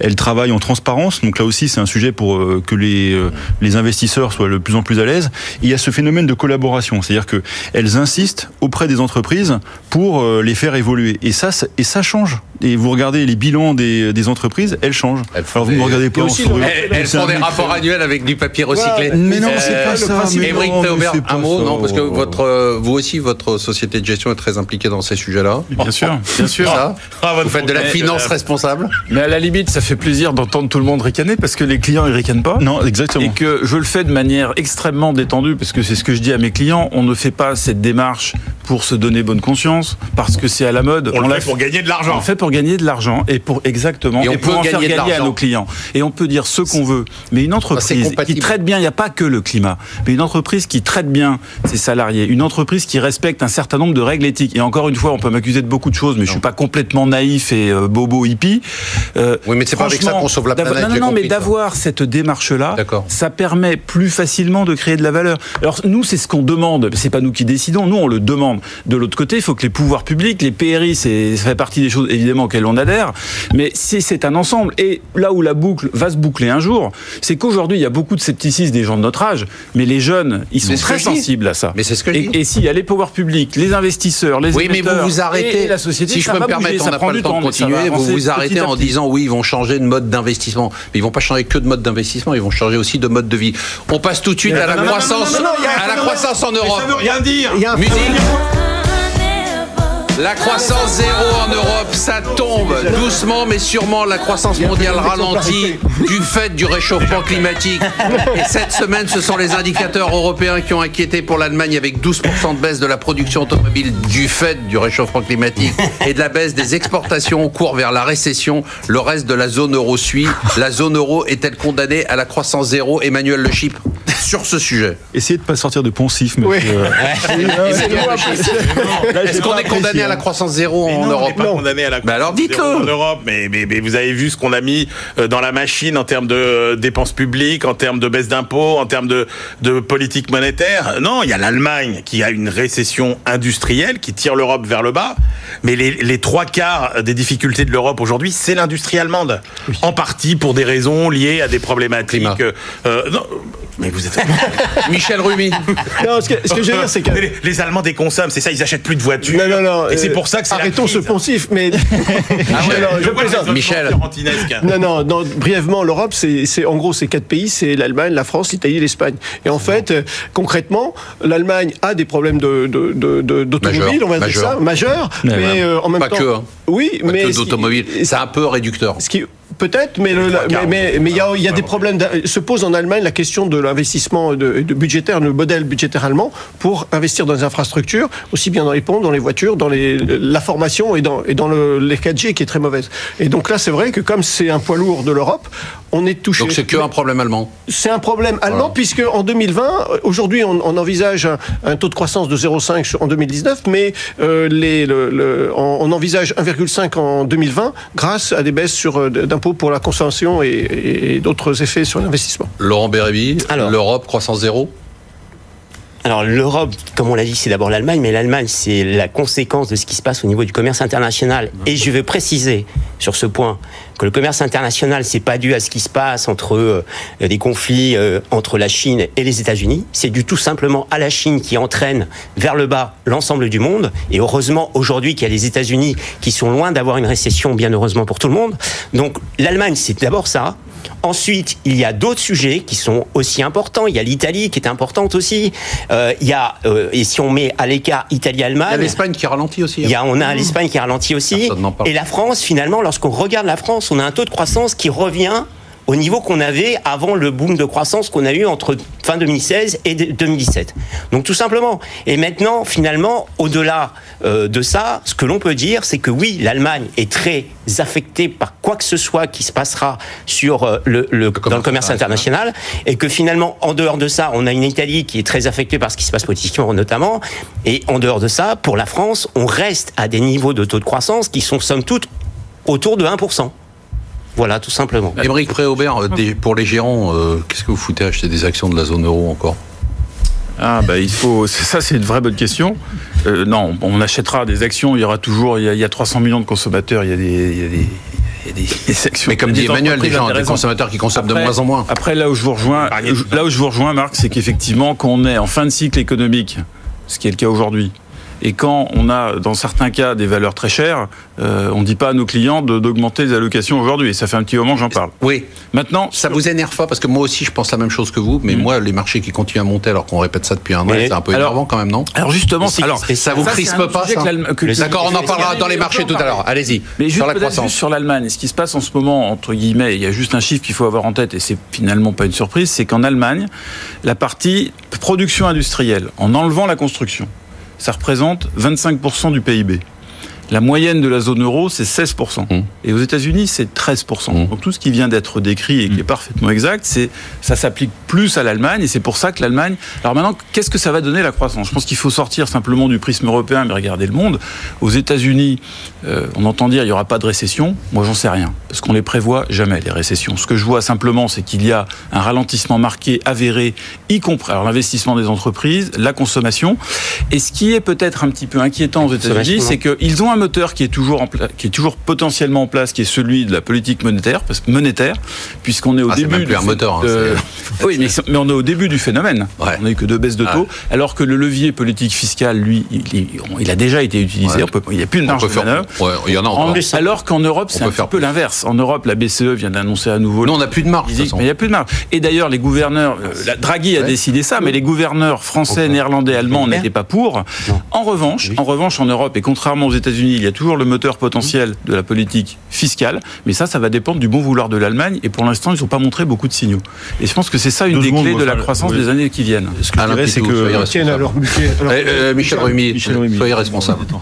Speaker 3: Elles travaillent en transparence, donc là aussi c'est un sujet pour que les les investisseurs soient de plus en plus à l'aise. Il y a ce phénomène de collaboration, c'est-à-dire que elles insistent auprès des entreprises pour les faire évoluer. Et ça- et ça change. Et vous regardez les bilans des, des entreprises, elles changent.
Speaker 2: Elles font
Speaker 3: Alors vous ne regardez pas en souriant.
Speaker 2: Elles, elles
Speaker 3: C'est
Speaker 2: font des rapports annuels avec du papier recyclé.
Speaker 3: Mais non, c'est
Speaker 2: Euh,
Speaker 3: pas ça. mais non,
Speaker 2: Théobert,
Speaker 3: c'est pas
Speaker 2: un mot,
Speaker 3: ça.
Speaker 2: non, parce que votre, euh, vous aussi, votre société de gestion est très impliquée dans ces sujets-là.
Speaker 6: Bien sûr, bien sûr.
Speaker 2: Ça,
Speaker 7: Ah, votre
Speaker 2: vous faites de la finance responsable.
Speaker 6: Mais à la limite, ça fait plaisir d'entendre tout le monde ricaner parce que les clients ils ricanent pas.
Speaker 3: Non, exactement.
Speaker 6: Et que je le fais de manière extrêmement détendue, parce que c'est ce que je dis à mes clients, on ne fait pas cette démarche pour se donner bonne conscience, parce que c'est à la mode.
Speaker 7: On, le
Speaker 6: l'a
Speaker 7: fait pour gagner de
Speaker 6: On
Speaker 7: l'argent.
Speaker 6: le fait pour gagner de l'argent et pour exactement
Speaker 2: Et on
Speaker 6: pour
Speaker 2: peut
Speaker 6: en faire
Speaker 2: gagner de
Speaker 6: à nos clients. Et on peut dire ce qu'on veut. Mais une entreprise qui traite bien, il n'y a pas que le climat, mais une entreprise qui traite bien ses salariés, une entreprise qui respecte un certain nombre de règles éthiques. Et encore une fois, on peut m'accuser de beaucoup de choses, mais je suis pas complètement naïf et euh, bobo hippie. Euh,
Speaker 2: Oui, mais c'est pas avec ça qu'on sauve la planète,
Speaker 6: Non, non, non, mais
Speaker 2: compris
Speaker 6: d'avoir cette démarche-là, ça permet plus facilement de créer de la valeur. Alors nous, c'est ce qu'on demande. C'est pas nous qui décidons. Nous, on le demande. De l'autre côté, il faut que les pouvoirs publics, les PRI, c'est- ça fait partie des choses évidemment auxquelles on adhère. Mais c'est c'est un ensemble. Et là où la boucle va se boucler un jour, c'est qu'aujourd'hui, il y a beaucoup de scepticisme des gens de notre âge, mais les jeunes, ils sont très sensibles à ça.
Speaker 2: Mais c'est ce que je
Speaker 6: et,
Speaker 2: dis.
Speaker 6: et s'il y a les pouvoirs publics, les investisseurs, les
Speaker 2: Oui, mais vous vous arrêtez.
Speaker 6: et la société,
Speaker 2: si je peux me permettre, on
Speaker 6: ça
Speaker 2: n'a
Speaker 6: prend
Speaker 2: pas le temps de continuer. Vous vous arrêtez en disant oui, ils vont changer de mode d'investissement. Mais ils vont pas changer que de mode d'investissement, ils vont changer aussi de mode de vie. On passe tout de suite à la croissance,
Speaker 7: non, non, non, il y a un
Speaker 2: à la croissance en Europe.
Speaker 7: ça veut rien dire.
Speaker 5: Il y a un
Speaker 2: Musique. La croissance zéro en Europe, ça tombe doucement mais sûrement. La croissance mondiale ralentit du fait du réchauffement climatique. Et cette semaine, ce sont les indicateurs européens qui ont inquiété pour l'Allemagne avec 12% de baisse de la production automobile du fait du réchauffement climatique et de la baisse des exportations au cours vers la récession. Le reste de la zone euro suit. La zone euro est-elle condamnée à la croissance zéro? Emmanuel Le Chypre sur ce sujet.
Speaker 3: Essayez de pas sortir de poncif, monsieur.
Speaker 2: Est-ce qu'on est condamné
Speaker 3: apprécié,
Speaker 2: à la
Speaker 3: hein.
Speaker 2: croissance zéro
Speaker 7: Mais
Speaker 2: en
Speaker 7: non, on
Speaker 2: Europe
Speaker 7: n'est pas condamné à la
Speaker 2: Bah alors
Speaker 7: croissance
Speaker 2: dites-le.
Speaker 7: zéro en Europe, mais, mais, mais vous avez vu ce qu'on a mis euh, dans la machine en termes de euh, dépenses publiques, en termes de baisse d'impôts, en termes de, de politique monétaire. Non, il y a l'Allemagne qui a une récession industrielle qui tire l'Europe vers le bas, mais les, les trois quarts des difficultés de l'Europe aujourd'hui, c'est l'industrie allemande, en partie pour des raisons liées à des problématiques.
Speaker 2: Climat.
Speaker 7: euh, non, mais vous êtes
Speaker 2: Michel Rumi.
Speaker 5: Non, ce que, ce que je veux dire, c'est que.
Speaker 7: les, les Allemands déconsomment, c'est ça, ils achètent plus de voitures.
Speaker 5: Non, non, non.
Speaker 7: Et c'est
Speaker 5: euh,
Speaker 7: pour ça que c'est la
Speaker 5: Arrêtons ce poncif, mais.
Speaker 2: Ah ouais,
Speaker 5: Non, je plaisante.
Speaker 2: Michel.
Speaker 5: Non, non, non, brièvement, l'Europe, c'est, en gros, c'est quatre pays, c'est l'Allemagne, la France, l'Italie et l'Espagne. Et en fait, euh, concrètement, l'Allemagne a des problèmes de, de, de- de- d'automobile,
Speaker 2: Majeur,
Speaker 5: on va dire ça, majeurs, mais euh, en même
Speaker 2: Pas
Speaker 5: temps.
Speaker 2: que, hein.
Speaker 5: Oui,
Speaker 2: Pas
Speaker 5: mais.
Speaker 2: d'automobile. C'est un peu réducteur.
Speaker 5: ce qui Peut-être, mais il y a, il y a des problèmes. Se pose en Allemagne la question de l'investissement de, de budgétaire, le modèle budgétaire allemand pour investir dans les infrastructures, aussi bien dans les ponts, dans les voitures, dans les, la formation et dans et dans le, les 4G qui est très mauvaise. Et donc là, c'est vrai que comme c'est un poids lourd de l'Europe, on est touché.
Speaker 2: Donc c'est que un problème allemand.
Speaker 5: C'est un problème allemand puisque en 2020, aujourd'hui, on, envisage un, taux de croissance de 0,5 en 2019, mais euh, les, le, on, envisage 1,5 en 2020 grâce à des baisses sur euh, d'impôts pour la consommation et, d'autres effets sur l'investissement.
Speaker 2: Laurent Bérébi, l'Europe croissance zéro?
Speaker 4: Alors l'Europe, comme on l'a dit, c'est d'abord l'Allemagne, mais l'Allemagne, c'est la conséquence de ce qui se passe au niveau du commerce international. Et je veux préciser sur ce point que le commerce international, c'est pas dû à ce qui se passe entre euh, des conflits euh, entre la Chine et les États-Unis. C'est dû tout simplement à la Chine qui entraîne vers le bas l'ensemble du monde. Et heureusement aujourd'hui qu'il y a les États-Unis qui sont loin d'avoir une récession, bien heureusement pour tout le monde. Donc l'Allemagne, c'est d'abord ça. Ensuite, il y a d'autres sujets qui sont aussi importants. Il y a l'Italie qui est importante aussi. Euh, il y a euh, et si on met à l'écart Italie-Allemagne, il y a
Speaker 2: l'Espagne qui ralentit aussi.
Speaker 4: Il y a, on a l'Espagne qui ralentit aussi. Et la France, finalement, lorsqu'on regarde la France, on a un taux de croissance qui revient au niveau qu'on avait avant le boom de croissance qu'on a eu entre fin 2016 et 2017. Donc tout simplement. Et maintenant, finalement, au-delà euh, de ça, ce que l'on peut dire, c'est que oui, l'Allemagne est très affectée par quoi que ce soit qui se passera sur euh, le, le, dans le commerce international, et que finalement, en dehors de ça, on a une Italie qui est très affectée par ce qui se passe politiquement notamment, et en dehors de ça, pour la France, on reste à des niveaux de taux de croissance qui sont somme toute autour de 1%. Voilà, tout simplement.
Speaker 2: Émeric Préaubert, euh, pour les gérants, euh, qu'est-ce que vous foutez à acheter des actions de la zone euro encore?
Speaker 6: Ah bah il faut ça c'est une vraie bonne question. Euh, non, on achètera des actions. Il y aura toujours il y a, 300 millions de consommateurs. Il y a des,
Speaker 2: des actions. Mais comme dit Emmanuel, des gens, des consommateurs qui consomment de moins en moins.
Speaker 6: Après, là où je vous rejoins, là où je vous rejoins, Marc, c'est qu'effectivement, quand on est en fin de cycle économique, ce qui est le cas aujourd'hui, et quand on a, dans certains cas, des valeurs très chères, euh, on ne dit pas à nos clients d'augmenter les allocations aujourd'hui. Et ça fait un petit moment que j'en parle.
Speaker 2: Oui. Maintenant, ça vous énerve pas? Parce que moi aussi, je pense la même chose que vous. Mais mm. moi, les marchés qui continuent à monter alors qu'on répète ça depuis un an, c'est un peu énervant quand même, non?
Speaker 6: Alors justement, alors,
Speaker 2: ça vous crispe pas D'accord, on en parlera dans les marchés tout à l'heure. Allez-y.
Speaker 6: Mais juste sur la croissance. sur l'Allemagne, ce qui se passe en ce moment, entre guillemets, il y a juste un chiffre qu'il faut avoir en tête et c'est finalement pas une surprise, c'est qu'en Allemagne, la partie production industrielle, en enlevant la construction, ça représente 25% du PIB. La moyenne de la zone euro, c'est 16%. Mmh. Et aux États-Unis, c'est 13%. Mmh. Donc tout ce qui vient d'être décrit et qui est mmh. parfaitement exact, c'est ça s'applique plus à l'Allemagne et c'est pour ça que l'Allemagne. Alors maintenant, qu'est-ce que ça va donner la croissance? Je pense qu'il faut sortir simplement du prisme européen mais regarder le monde. Aux États-Unis, euh, on entend dire il n'y aura pas de récession. Moi, j'en sais rien parce qu'on les prévoit jamais les récessions. Ce que je vois simplement, c'est qu'il y a un ralentissement marqué, avéré, y compris l'investissement des entreprises, la consommation. Et ce qui est peut-être un petit peu inquiétant aux États-Unis, c'est qu'ils ont un moteur qui est toujours en qui est toujours potentiellement en place, qui est celui de la politique monétaire, parce monétaire, puisqu'on est au ah, début.
Speaker 2: du un moteur.
Speaker 6: Hein, oui, mais, mais, on est au début du phénomène. On n'a eu que deux baisses de taux, alors que le levier politique fiscal, lui, il, a déjà été utilisé. il n'y a plus de marge de manœuvre.
Speaker 2: Il y en a encore.
Speaker 6: alors qu'en Europe, c'est un petit peu l'inverse. En Europe, la BCE vient d'annoncer à nouveau.
Speaker 2: Non, on n'a plus de marge.
Speaker 6: Mais il n'y a plus de marge. Et d'ailleurs, les gouverneurs, euh, la, Draghi a décidé ça, mais les gouverneurs français, néerlandais, allemands n'étaient pas pour. En revanche, en revanche, en Europe, et contrairement aux États-Unis il y a toujours le moteur potentiel de la politique fiscale, mais ça, ça va dépendre du bon vouloir de l'Allemagne, et pour l'instant, ils n'ont pas montré beaucoup de signaux. Et je pense que c'est ça une des clés de la croissance des années qui viennent.
Speaker 2: Ce que je c'est que... Eh, euh, Michel Rumi, soyez responsable.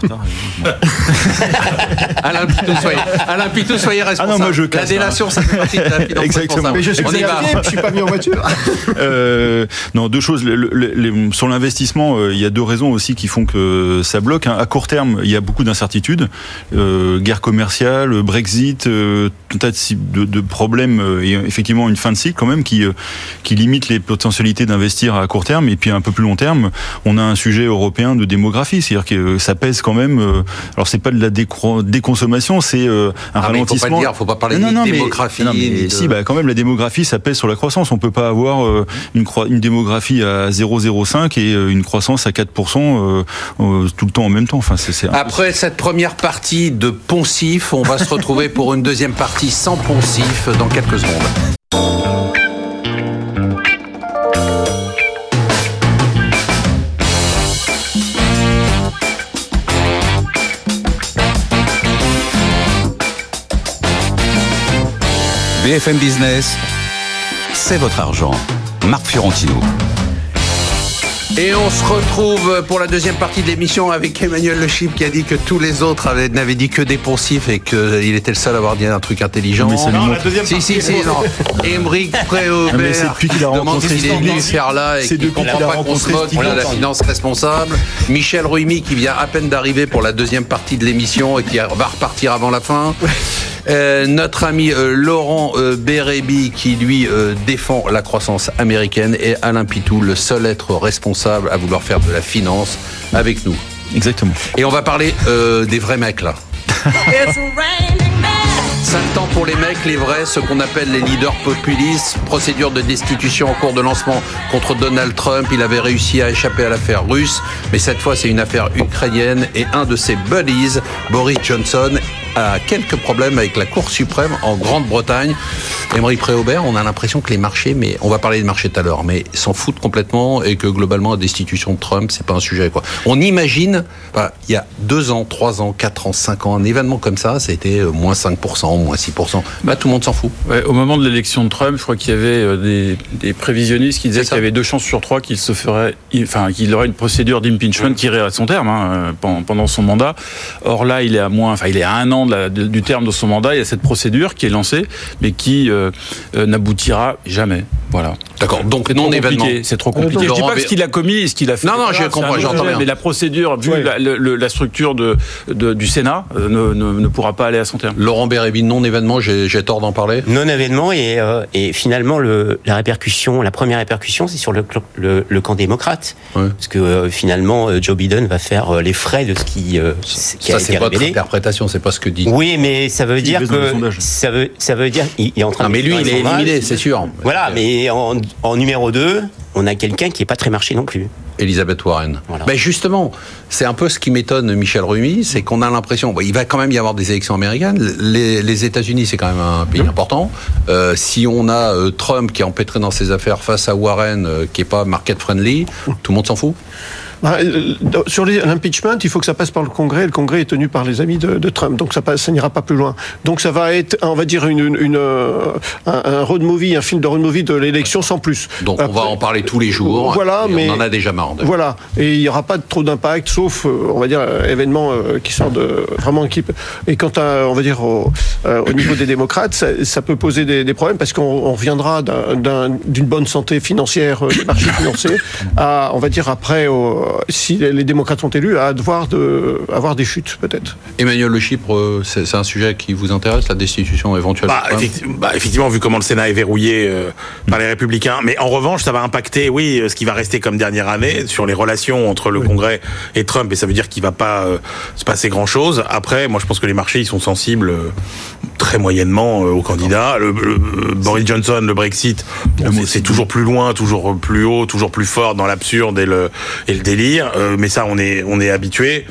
Speaker 2: Alain Pitou, soyez, Alain Pitou, soyez responsable. Ah non, moi je casse, La délation, ça fait partie de la finance
Speaker 5: Exactement. Mais je suis pas je suis pas mis en voiture.
Speaker 3: euh, non, deux choses. Le, le, sur l'investissement, euh, il y a deux raisons aussi qui font que ça bloque. Hein. À court terme, il y a beaucoup d'incertitudes euh, guerre commerciale, Brexit, euh, un tas de, de, problèmes euh, et effectivement une fin de cycle quand même qui qui limite les potentialités d'investir à court terme et puis un peu plus long terme, on a un sujet européen de démographie, c'est-à-dire que ça pèse quand même. alors c'est pas de la déconsommation, c'est un ah, ralentissement.
Speaker 2: faut pas dire, faut pas parler de démographie.
Speaker 3: mais si, bah, quand même la démographie, ça pèse sur la croissance. On peut pas avoir une, une démographie à 0,05 et une croissance à 4% tout le temps en même temps. Enfin, c'est
Speaker 2: Après cette première partie de Poncif. On va se retrouver pour une deuxième partie sans Poncif dans quelques secondes.
Speaker 1: BFM Business, c'est votre argent. Marc Fiorentino.
Speaker 2: Et on se retrouve pour la deuxième partie de l'émission avec Emmanuel Le Chip qui a dit que tous les autres avaient- n'avaient dit que des poncifs et qu'il était le seul à avoir dit un truc intelligent.
Speaker 3: mais
Speaker 7: Non, la deuxième
Speaker 2: Si,
Speaker 7: partie,
Speaker 2: si, si, non. Émeric
Speaker 3: Ah, mais
Speaker 2: Préaubert
Speaker 3: c'est depuis qu'il a
Speaker 2: demande
Speaker 3: rencontré
Speaker 2: s'il est venu
Speaker 3: Steve
Speaker 2: faire là et
Speaker 3: C'est
Speaker 2: qu'il
Speaker 3: depuis
Speaker 2: comprend
Speaker 3: qu'il a
Speaker 2: pas qu'on se
Speaker 3: rencontré
Speaker 2: moque la finance responsable. Michel Ruimi qui vient à peine d'arriver pour la deuxième partie de l'émission et qui va repartir avant la fin. Euh, notre ami euh, Laurent euh, Bérébi qui lui euh, défend la croissance américaine et Alain Pitou, le seul être responsable à vouloir faire de la finance avec nous.
Speaker 3: Exactement.
Speaker 2: Et on va parler euh, des vrais mecs là. Cinq temps pour les mecs, les vrais, ce qu'on appelle les leaders populistes. Procédure de destitution en cours de lancement contre Donald Trump. Il avait réussi à échapper à l'affaire russe, mais cette fois c'est une affaire ukrainienne et un de ses buddies, Boris Johnson, a quelques problèmes avec la Cour suprême en Grande-Bretagne. Emery Préaubert, on a l'impression que les marchés, mais on va parler des marchés tout à l'heure, mais s'en foutent complètement et que globalement la destitution de Trump, c'est pas un sujet quoi. On imagine, il y a deux ans, trois ans, quatre ans, cinq ans, un événement comme ça, ça a été euh, moins 5%, moins 6%. Bah tout le monde s'en fout.
Speaker 6: Ouais, au moment de l'élection de Trump, je crois qu'il y avait euh, des, des prévisionnistes qui disaient qu'il y avait deux chances sur trois qu'il se ferait, enfin qu'il aurait une procédure d'impeachment qui irait à son terme hein, euh, pendant, pendant son mandat. Or là, il est à moins, enfin il est à un an de la- de- du terme de son mandat. Il y a cette procédure qui est lancée, mais qui euh, euh, n'aboutira jamais. Voilà.
Speaker 2: D'accord. Donc non événement.
Speaker 6: C'est trop compliqué. je dis pas que ce qu'il a commis et ce qu'il a fait.
Speaker 2: Non, non, je comprends, j'entends bien.
Speaker 6: Mais la procédure, vu la, le- le- la structure de, de- du Sénat, euh, ne, ne- ne pourra pas aller à son terme.
Speaker 2: Laurent Bérébi, non événement, j'ai tort d'en parler?
Speaker 4: Non événement et, euh, et finalement le, la répercussion, la première répercussion, c'est sur le, le, le camp démocrate, parce que euh, finalement euh, Joe Biden va faire euh, les frais de ce qui, euh, ce qui a
Speaker 2: Ça c'est
Speaker 4: été
Speaker 2: votre interprétation, c'est pas ce que dit.
Speaker 4: Oui, mais ça veut dire que ça veut ça veut dire il est en train
Speaker 2: Non
Speaker 4: de
Speaker 2: mais lui il est
Speaker 4: sondages.
Speaker 2: éliminé, c'est sûr.
Speaker 4: Voilà, mais en, en numéro 2, on a quelqu'un qui est pas très marché non plus.
Speaker 2: Elisabeth Warren.
Speaker 4: Voilà.
Speaker 2: Ben justement, c'est un peu ce qui m'étonne Michel Rumi, c'est qu'on a l'impression, bon, il va quand même y avoir des élections américaines. Les, les États-Unis, c'est quand même un pays important. Euh, si on a euh, Trump qui est empêtré dans ses affaires face à Warren, euh, qui est pas market friendly, tout le monde s'en fout.
Speaker 5: Bah, euh, sur les- l'impeachment, il faut que ça passe par le Congrès. et Le Congrès est tenu par les amis de, de Trump, donc ça, passe- ça n'ira pas plus loin. Donc ça va être, on va dire, une, une, une, euh, un, un road movie, un film de road movie de l'élection sans plus.
Speaker 2: Donc on va en parler tous les jours.
Speaker 5: Voilà, mais-
Speaker 2: on en a déjà marre. de-
Speaker 5: Voilà, et il n'y aura pas trop d'impact, sauf, euh, on va dire, euh, événement euh, qui sort de vraiment qui. Et quant à, on va dire, au, euh, au niveau des démocrates, ça, ça peut poser des, des problèmes parce qu'on on reviendra d'un- d'un- d'une bonne santé financière euh, des marchés financiers à, on va dire, après, au- si les, démocrates sont élus, à devoir de, avoir des chutes peut-être.
Speaker 2: Emmanuel Le Chypre, euh, c'est un sujet qui vous intéresse, la destitution éventuelle
Speaker 7: Bah,
Speaker 2: de Trump
Speaker 7: effecti- bah, effectivement, vu comment le Sénat est verrouillé euh, par les Républicains. Mais en revanche, ça va impacter, oui, euh, ce qui va rester comme dernière année sur les relations entre le Congrès et Trump. Et ça veut dire qu'il va pas euh, se passer grand-chose. Après, moi, je pense que les marchés, ils sont sensibles euh, très moyennement euh, aux candidats. Le, le- Boris Johnson, le Brexit, bon, c'est toujours plus loin, toujours plus haut, toujours plus fort dans l'absurde et le, et le délire. Euh, mais ça, on est, on est habitué.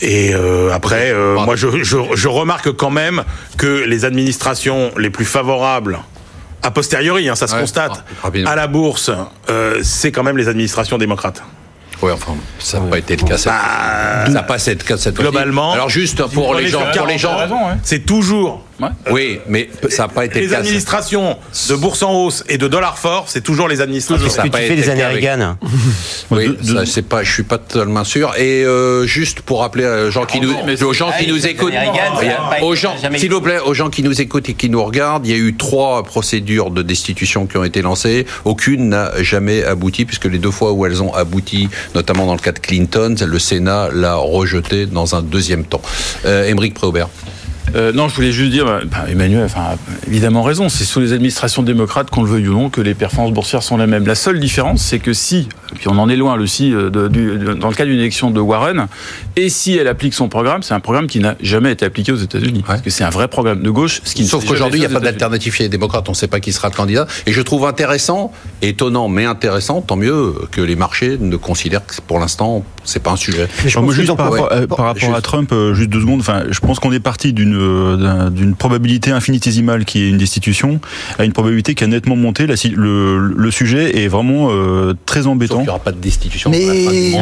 Speaker 7: Et euh, après, euh, moi, je, je, je remarque quand même que les administrations les plus favorables, a posteriori, hein, ça se
Speaker 2: Ouais,
Speaker 7: constate,
Speaker 2: ah, rapidement.
Speaker 7: à la bourse, euh, c'est quand même les administrations démocrates.
Speaker 2: Oui, enfin, ça n'a pas été le cas. cette-
Speaker 7: Bah,
Speaker 2: ça n'a pas été le cas cette
Speaker 7: globalement,
Speaker 2: Alors juste pour les gens, pour les gens,
Speaker 7: c'est toujours
Speaker 2: oui, mais ça n'a pas été
Speaker 7: les
Speaker 2: le cas.
Speaker 7: administrations de bourse en hausse et de dollars forts, c'est toujours les administrations.
Speaker 2: Ça a
Speaker 4: Que tu
Speaker 2: été
Speaker 4: fais des années Reagan.
Speaker 2: Oui,
Speaker 3: De- de-
Speaker 2: ça, c'est pas, je suis pas totalement sûr. Et euh, juste pour rappeler aux gens qui nous,
Speaker 6: mais
Speaker 2: aux gens qui
Speaker 4: Ah,
Speaker 2: nous écoutent, aux gens, s'il vous plaît, aux gens qui nous écoutent et qui nous regardent, il y a eu trois procédures de destitution qui ont été lancées. Aucune n'a jamais abouti, puisque les deux fois où elles ont abouti, notamment dans le cas de Clinton, le Sénat l'a rejeté dans un deuxième temps. Euh, Émeric Préaubert.
Speaker 6: Euh, non, je voulais juste dire, bah, bah, Emmanuel, enfin, a évidemment raison. C'est sous les administrations démocrates, qu'on le veuille ou non, que les performances boursières sont les mêmes. La seule différence, c'est que si, et puis on en est loin, le si, euh, de- du- de- dans le cas d'une élection de Warren, et si elle applique son programme, c'est un programme qui n'a jamais été appliqué aux États-Unis, parce que c'est un vrai programme de gauche. Ce qui ne
Speaker 2: Sauf qu'aujourd'hui, il n'y a pas d'alternative chez les démocrates. On ne sait pas qui sera le candidat. Et je trouve intéressant, étonnant, mais intéressant, tant mieux que les marchés ne considèrent que pour l'instant, c'est pas un sujet.
Speaker 5: Mais je
Speaker 3: Alors, moi, juste par
Speaker 5: ont-
Speaker 3: rapport,
Speaker 5: ouais.
Speaker 3: euh, par rapport à Trump, euh, juste deux secondes. Enfin, je pense qu'on est parti d'une euh, d'un- d'une probabilité infinitésimale qui est une destitution à une probabilité qui a nettement monté. La le, le sujet est vraiment euh, très embêtant.
Speaker 2: Il n'y aura pas de destitution.
Speaker 3: Mais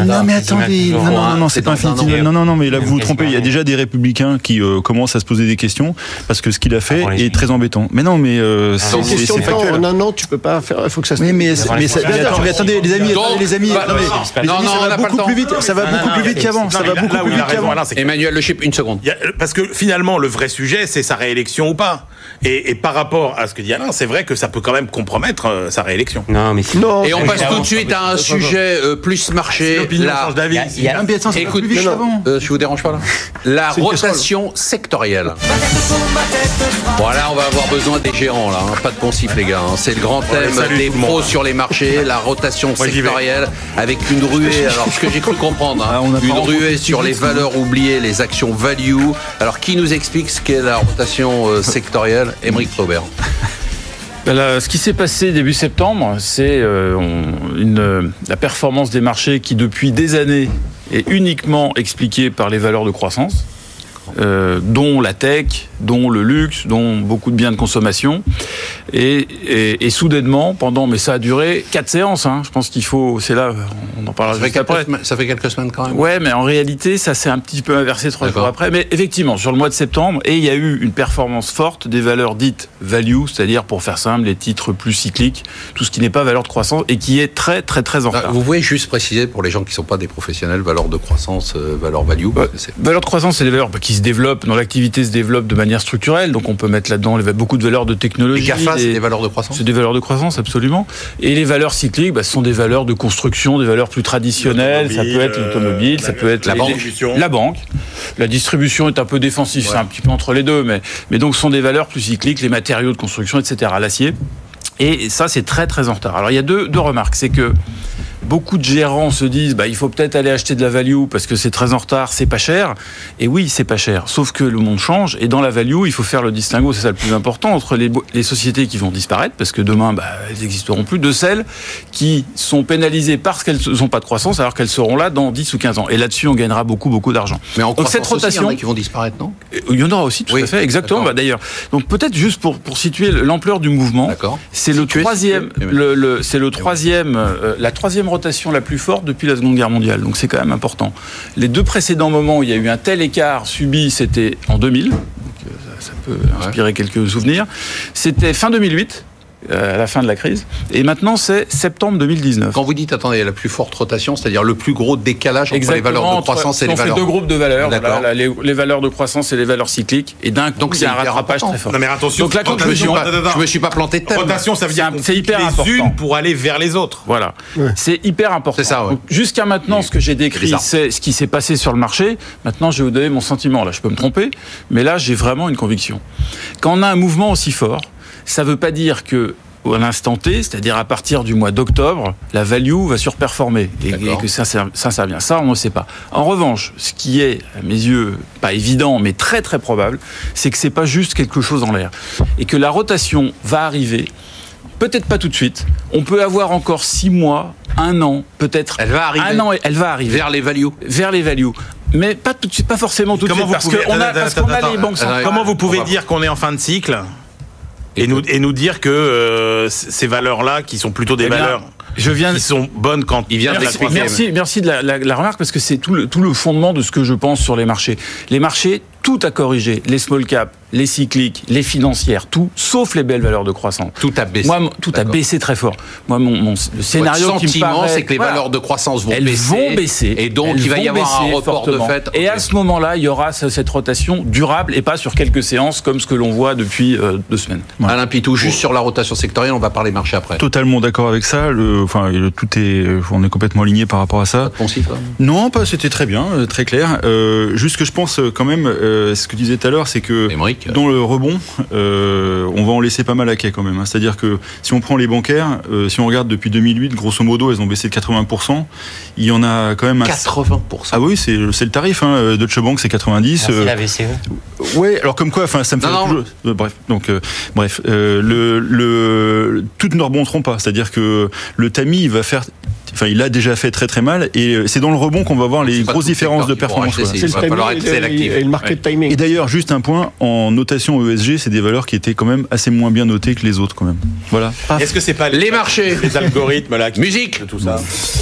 Speaker 3: non, mais attendez, non, non, non, c'est pas infini. Non, non, non, mais là vous vous trompez. Il y a déjà des républicains qui euh, commencent à se poser des questions parce que ce qu'il a fait est très embêtant. Mais non, mais euh,
Speaker 5: c'est temps. En un an, tu peux pas faire. Il faut que ça se.
Speaker 3: Mais mais attendez, les amis, les amis, non, non, ça va beaucoup plus vite. Ça va beaucoup plus vite qu'avant. Ça va beaucoup plus vite qu'avant.
Speaker 2: Emmanuel Le Chip, une seconde.
Speaker 7: Parce que finalement, le vrai sujet, c'est sa réélection ou pas. Et, et, par rapport à ce que dit Alain, c'est vrai que ça peut quand même compromettre euh, sa réélection.
Speaker 4: Non, mais
Speaker 2: non. Et on passe tout de suite à un sujet euh, plus marché.
Speaker 7: La... d'avis.
Speaker 2: Écoute, euh, je vous dérange pas là. La rotation sectorielle. Voilà, on va avoir besoin des géants là. Hein. Pas de poncif les gars. Hein. C'est le grand thème des pros sur les marchés, la rotation sectorielle avec une ruée. Alors ce que j'ai cru comprendre, hein, ah, une ruée sur les valeurs oubliées, les actions value. Alors qui nous explique ce qu'est la rotation sectorielle? Émeric Faubert.
Speaker 6: Ben ce qui s'est passé début septembre, c'est euh, la performance des marchés qui, depuis des années, est uniquement expliquée par les valeurs de croissance. Euh, dont la tech, dont le luxe, dont beaucoup de biens de consommation. Et, et, et soudainement, pendant, mais ça a duré quatre séances. Hein, je pense qu'il faut, c'est là, on en parlera
Speaker 2: juste après. Ça fait quelques semaines quand même.
Speaker 6: Ouais, mais en réalité, ça s'est un petit peu inversé trois jours après. Mais effectivement, sur le mois de septembre, et il y a eu une performance forte des valeurs dites value, c'est-à-dire pour faire simple, les titres plus cycliques, tout ce qui n'est pas valeur de croissance et qui est très très très en retard.
Speaker 2: Vous pouvez juste préciser pour les gens qui ne sont pas des professionnels, valeur de croissance, euh, valeur value.
Speaker 6: valeur de croissance, c'est des valeurs qui se développent, dont l'activité se développe de manière structurelle. Donc on peut mettre là-dedans beaucoup de valeurs de technologie. Les
Speaker 2: GAFA, c'est des valeurs de croissance
Speaker 6: C'est des valeurs de croissance, absolument. Et les valeurs cycliques, bah, ce sont des valeurs de construction, des valeurs plus traditionnelles. Ça peut être l'automobile, ça peut être
Speaker 2: la, banque.
Speaker 6: La banque. La distribution est un peu défensive, c'est un petit peu entre les deux. Mais, mais donc ce sont des valeurs plus cycliques, les matériaux de construction, etc. L'acier. Et ça, c'est très très en retard. Alors il y a deux, deux remarques. C'est que beaucoup de gérants se disent bah, il faut peut-être aller acheter de la value parce que c'est très en retard, c'est pas cher. Et oui, c'est pas cher. Sauf que le monde change et dans la value, il faut faire le distinguo, c'est ça le plus important, entre les, les, sociétés qui vont disparaître parce que demain, bah, elles n'existeront plus, de celles qui sont pénalisées parce qu'elles n'ont pas de croissance alors qu'elles seront là dans 10 ou 15 ans. Et là-dessus, on gagnera beaucoup, beaucoup d'argent.
Speaker 2: Mais en Donc cette rotation. Aussi, il y en a qui vont disparaître, non?
Speaker 6: Il y en aura aussi, tout à fait, exactement. Bah, D'ailleurs, donc peut-être juste pour, pour situer l'ampleur du mouvement, c'est le troisième, le, le c'est le troisième, euh, la troisième rotation la plus forte depuis la Seconde Guerre mondiale. Donc c'est quand même important. Les deux précédents moments où il y a eu un tel écart subi, c'était en 2000. Donc, euh, ça, peut inspirer quelques souvenirs. C'était fin 2008 euh, à la fin de la crise. Et maintenant, c'est septembre 2019.
Speaker 2: Quand vous dites, attendez, la plus forte rotation, c'est-à-dire le plus gros décalage entre les valeurs de croissance et les valeurs...
Speaker 6: On fait deux groupes de valeurs, les, valeurs de croissance et les valeurs cycliques. Et d'un coup, c'est un rattrapage très fort.
Speaker 7: Non mais attention,
Speaker 2: Donc, la conclusion, je me suis pas planté de thème.
Speaker 7: Rotation, ça veut dire
Speaker 6: c'est hyper les important.
Speaker 7: unes pour aller vers les autres.
Speaker 6: Voilà. C'est hyper important.
Speaker 2: C'est ça,
Speaker 6: Jusqu'à maintenant, ce que j'ai décrit, c'est ce qui s'est passé sur le marché. Maintenant, je vais vous donner mon sentiment. Là, je peux me tromper, mais là, j'ai vraiment une conviction. Quand on a un mouvement aussi fort, ça ne veut pas dire que à l'instant T, c'est-à-dire à partir du mois d'octobre, la value va surperformer et, que ça, ça, ça bien. Ça, on ne sait pas. En revanche, ce qui est, à mes yeux, pas évident, mais très très probable, c'est que c'est pas juste quelque chose en l'air et que la rotation va arriver. Peut-être pas tout de suite. On peut avoir encore six mois, un an, peut-être.
Speaker 2: Elle va arriver.
Speaker 6: Un an, elle va arriver
Speaker 2: vers les values.
Speaker 6: Vers les values mais pas tout de suite, pas forcément tout de suite, parce qu'on a, parce qu'on a les banques
Speaker 7: Comment vous pouvez dire qu'on est en fin de cycle? Et nous, et nous dire que euh, ces valeurs-là, qui sont plutôt des eh valeurs je viens qui sont bonnes quand
Speaker 6: il vient merci, merci, merci de la, la, la remarque parce que c'est tout le, tout le fondement de ce que je pense sur les marchés. Les marchés, tout a corrigé. Les small caps, les cycliques, les financières, tout, sauf les belles valeurs de croissance.
Speaker 2: Tout a baissé.
Speaker 6: Moi, tout a baissé très fort. Moi, mon, mon le scénario
Speaker 2: Votre
Speaker 6: qui me paraît,
Speaker 2: c'est que les valeurs de croissance vont
Speaker 6: elles
Speaker 2: baisser.
Speaker 6: vont baisser.
Speaker 2: Et donc, il va y avoir un report de fait.
Speaker 6: Et à ce moment-là, il y aura cette rotation durable et pas sur quelques séances comme ce que l'on voit depuis euh, deux semaines.
Speaker 2: Ouais. Alain Pitou, juste sur la rotation sectorielle, on va parler marché après.
Speaker 3: Totalement d'accord avec ça. Le, enfin, le, tout est, on est complètement aligné par rapport à ça.
Speaker 2: Pas poncif, hein.
Speaker 3: non, pas. C'était très bien, euh, très clair. Euh, juste que je pense euh, quand même, euh, ce que tu disais tout à l'heure, c'est que
Speaker 2: Émeric.
Speaker 3: dans le rebond, euh, on va en laisser pas mal à quai quand même. Hein. C'est-à-dire que si on prend les bancaires, euh, si on regarde depuis 2008, grosso modo, elles ont baissé de 80%. Il y en a quand même... Un...
Speaker 2: 80%
Speaker 3: Ah oui, c'est le tarif. Hein. Deutsche Bank, c'est 90.
Speaker 4: Merci la BCE.
Speaker 3: Ouais, alors comme quoi, enfin, ça me fait
Speaker 2: non,
Speaker 3: toujours...
Speaker 2: non.
Speaker 3: bref, donc, bref, le, le, toutes ne rebonderont pas. C'est-à-dire que le tamis va faire Enfin, il a déjà fait très très mal. Et c'est dans le rebond qu'on va voir les grosses différences de performance.
Speaker 5: C'est le timing et, le market timing.
Speaker 3: Et d'ailleurs, juste un point en notation ESG, c'est des valeurs qui étaient quand même assez moins bien notées que les autres quand même. Voilà.
Speaker 7: Est-ce que c'est pas
Speaker 2: les marchés,
Speaker 7: les algorithmes là,
Speaker 2: musique,
Speaker 7: tout ça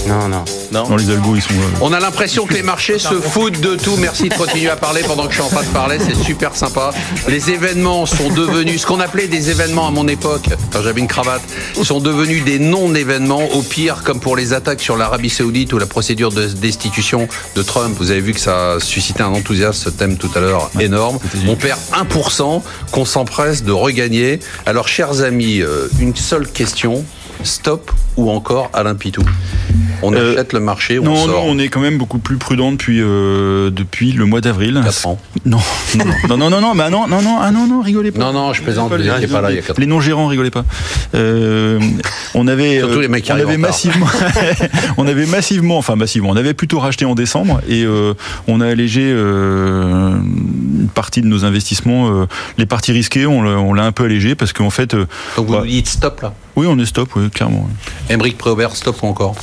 Speaker 4: Non, non.
Speaker 3: Non. Les algos, ils sont.
Speaker 2: On a l'impression que les marchés se foutent de tout. Merci de continuer à parler pendant que je suis en train de parler. C'est super sympa. Les événements sont devenus ce qu'on appelait des événements à mon époque, quand j'avais une cravate, sont devenus des non-événements. Au pire, comme pour les sur l'Arabie Saoudite ou la procédure de destitution de Trump. Vous avez vu que ça a suscité un enthousiasme, ce thème tout à l'heure, énorme. On perd 1% qu'on s'empresse de regagner. Alors, chers amis, euh, une seule question. Stop ou encore Alain Pitou on euh, achète le marché
Speaker 3: non,
Speaker 2: sort
Speaker 3: Non, on est quand même beaucoup plus prudent depuis, euh, depuis le mois d'avril.
Speaker 2: 4 ans.
Speaker 3: Non, non, non, non, non, non, bah non, non, non, ah non, non, rigolez pas.
Speaker 2: Non, non, je plaisante, vous n'étiez pas là il y a 4 ans.
Speaker 3: Les non-gérants, rigolez pas. Euh, on avait,
Speaker 2: Surtout les mecs qui
Speaker 3: on avait massivement, on avait massivement, enfin massivement, on avait plutôt racheté en décembre et on a allégé une partie de nos investissements. les parties risquées, on l'a un peu allégé parce qu'en fait.
Speaker 2: Donc vous
Speaker 3: bah,
Speaker 2: nous dites stop là
Speaker 3: Oui, on est stop, oui, clairement.
Speaker 2: Émeric Préaubert, stop ou encore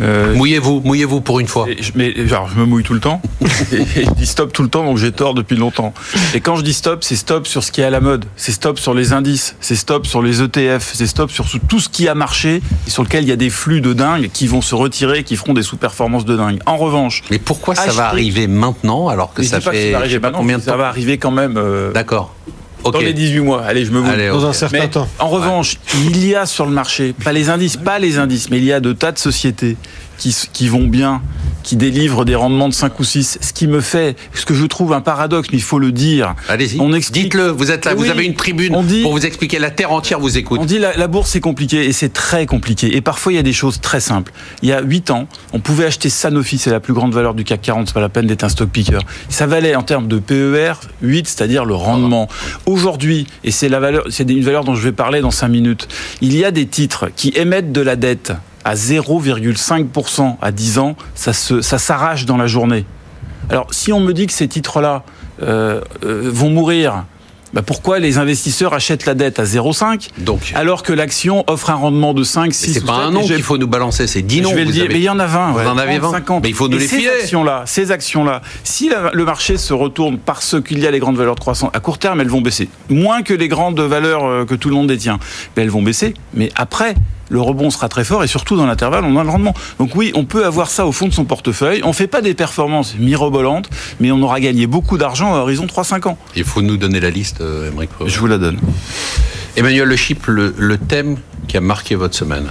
Speaker 2: euh, mouillez-vous, mouillez-vous pour une fois.
Speaker 6: mais genre, je me mouille tout le temps. et, je dis stop tout le temps, donc j'ai tort depuis longtemps. Et quand je dis stop, c'est stop sur ce qui est à la mode. C'est stop sur les indices. C'est stop sur les ETF. C'est stop sur tout ce qui a marché et sur lequel il y a des flux de dingue qui vont se retirer, qui feront des sous-performances de dingue. En revanche.
Speaker 2: Mais pourquoi ça va arriver maintenant alors que ça fait.
Speaker 6: ça va combien de temps Ça va arriver quand même. Euh,
Speaker 2: D'accord.
Speaker 6: Dans les 18 mois, allez, je me vois.
Speaker 5: Dans un certain temps.
Speaker 6: En revanche, il y a sur le marché, pas les indices, pas les indices, mais il y a de tas de sociétés qui, qui vont bien, qui délivrent des rendements de 5 ou 6. Ce qui me fait, ce que je trouve un paradoxe, mais il faut le dire.
Speaker 2: Allez-y. Dites-le, vous êtes là, vous avez une tribune pour vous expliquer. La terre entière vous écoute.
Speaker 6: On dit la, la bourse c'est compliqué et c'est très compliqué. Et parfois il y a des choses très simples. Il y a 8 ans, on pouvait acheter Sanofi, c'est la plus grande valeur du CAC 40, c'est pas la peine d'être un stock picker. Ça valait en termes de PER 8, c'est-à-dire le rendement. Aujourd'hui, et c'est la valeur, c'est une valeur dont je vais parler dans 5 minutes, il y a des titres qui émettent de la dette à 0,5% à 10 ans, ça s'arrache dans la journée. Alors, si on me dit que ces titres-là euh, euh, vont mourir bah pourquoi les investisseurs achètent la dette à 0,5 Donc, alors que l'action offre un rendement de 5, 6
Speaker 2: C'est pas un nom qu'il faut nous balancer, c'est 10 noms.
Speaker 6: Je vais le dire, mais il y en a 20.
Speaker 2: Vous en avez 20. 50. Mais il faut nous les
Speaker 6: ces
Speaker 2: filer.
Speaker 6: Actions-là, ces actions-là, si le marché se retourne parce qu'il y a les grandes valeurs de croissance, à court terme, elles vont baisser. Moins que les grandes valeurs euh, que tout le monde détient. Mais elles vont baisser. Mais après, le rebond sera très fort et surtout dans l'intervalle, on a le rendement. Donc oui, on peut avoir ça au fond de son portefeuille. On ne fait pas des performances mirobolantes, mais on aura gagné beaucoup d'argent à horizon 3-5 ans.
Speaker 2: Il faut nous donner la liste, euh, Émeric.
Speaker 6: Je vous la donne.
Speaker 2: Emmanuel Le Chip, le, thème qui a marqué votre semaine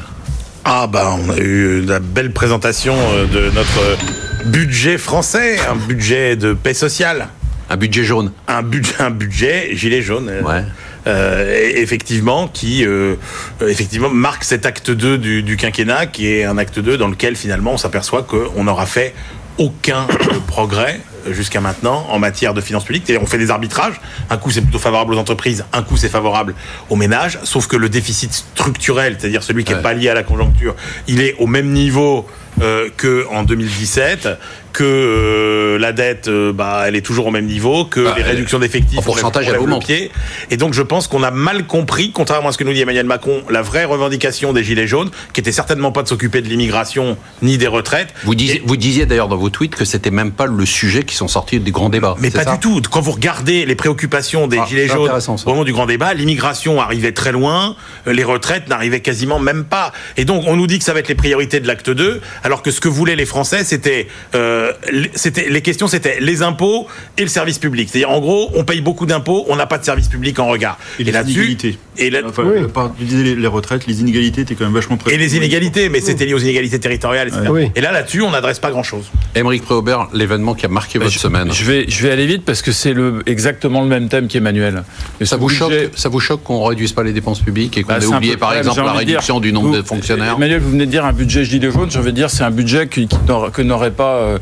Speaker 7: Ah bah on a eu la belle présentation euh, de notre budget français, un budget de paix sociale.
Speaker 2: Un budget jaune.
Speaker 7: Un, budget, un budget gilet jaune.
Speaker 2: Ouais.
Speaker 7: Euh, effectivement, qui euh, effectivement marque cet acte 2 du, du, quinquennat, qui est un acte 2 dans lequel finalement on s'aperçoit qu'on n'aura fait aucun progrès jusqu'à maintenant en matière de finances publiques. on fait des arbitrages. Un coup, c'est plutôt favorable aux entreprises, un coup, c'est favorable aux ménages. Sauf que le déficit structurel, c'est-à-dire celui qui n'est pas lié à la conjoncture, il est au même niveau euh, qu'en 2017 que euh, la dette, euh, bah, elle est toujours au même niveau, que bah, les réductions d'effectifs,
Speaker 2: en pourcentage, elle augmente.
Speaker 7: Pied. Et donc, je pense qu'on a mal compris, contrairement à ce que nous dit Emmanuel Macron, la vraie revendication des Gilets jaunes, qui était certainement pas de s'occuper de l'immigration ni des retraites.
Speaker 2: Vous disiez, vous disiez d'ailleurs dans vos tweets que c'était même pas le sujet qui sont sortis des grands débats.
Speaker 7: Mais pas du tout. Quand vous regardez les préoccupations des ah, Gilets jaunes au moment du grand débat, l'immigration arrivait très loin, les retraites n'arrivaient quasiment même pas. Et donc, on nous dit que ça va être les priorités de l'acte 2, alors que ce que voulaient les Français, c'était euh, euh, c'était les questions, c'était les impôts et le service public. C'est-à-dire, en gros, on paye beaucoup d'impôts, on n'a pas de service public en regard.
Speaker 3: Et, les inégalités. Et enfin, tu disais les, retraites, les inégalités étaient quand même vachement
Speaker 7: présentes. Et les inégalités, mais c'était lié aux inégalités territoriales, etc. Et là, là-dessus, on n'adresse pas grand-chose.
Speaker 2: Émeric Préaubert, l'événement qui a marqué votre semaine.
Speaker 6: Je vais, je vais aller vite parce que c'est le, exactement le même thème qu'Emmanuel.
Speaker 2: Ça vous, choque, ça vous choque qu'on réduise pas les dépenses publiques et qu'on bah, ait oublié, par exemple, la réduction du nombre de fonctionnaires
Speaker 6: Emmanuel, vous venez de dire un budget gilet jaune. Je veux dire, c'est un budget qui, que n'aurait pas euh,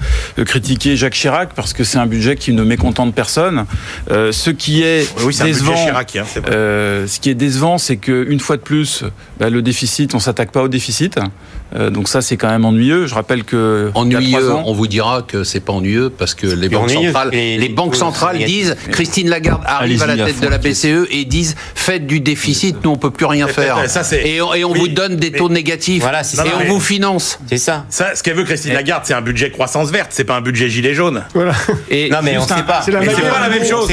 Speaker 6: critiqué Jacques Chirac parce que c'est un budget qui ne mécontente personne. Euh, ce qui est décevant,
Speaker 7: Chirac, hein,
Speaker 6: euh, ce qui est décevant, c'est qu'une fois de plus, bah, le déficit, on s'attaque pas au déficit. Euh, donc ça, c'est quand même ennuyeux. Je rappelle que
Speaker 2: ennuyeux. On vous dira que c'est pas ennuyeux parce que les banques centrales, les, banques centrales disent. Christine Lagarde arrive à la tête de la BCE et disent faites du déficit, nous on peut plus rien faire. et, on, vous donne des taux négatifs. Voilà, et on vous finance.
Speaker 7: C'est ça. ça. Ce qu'elle veut Christine Lagarde, c'est un budget croissance verte. C'est pas un budget gilet jaune. Voilà.
Speaker 4: Et non mais on sait pas.
Speaker 7: C'est la, la, même chose.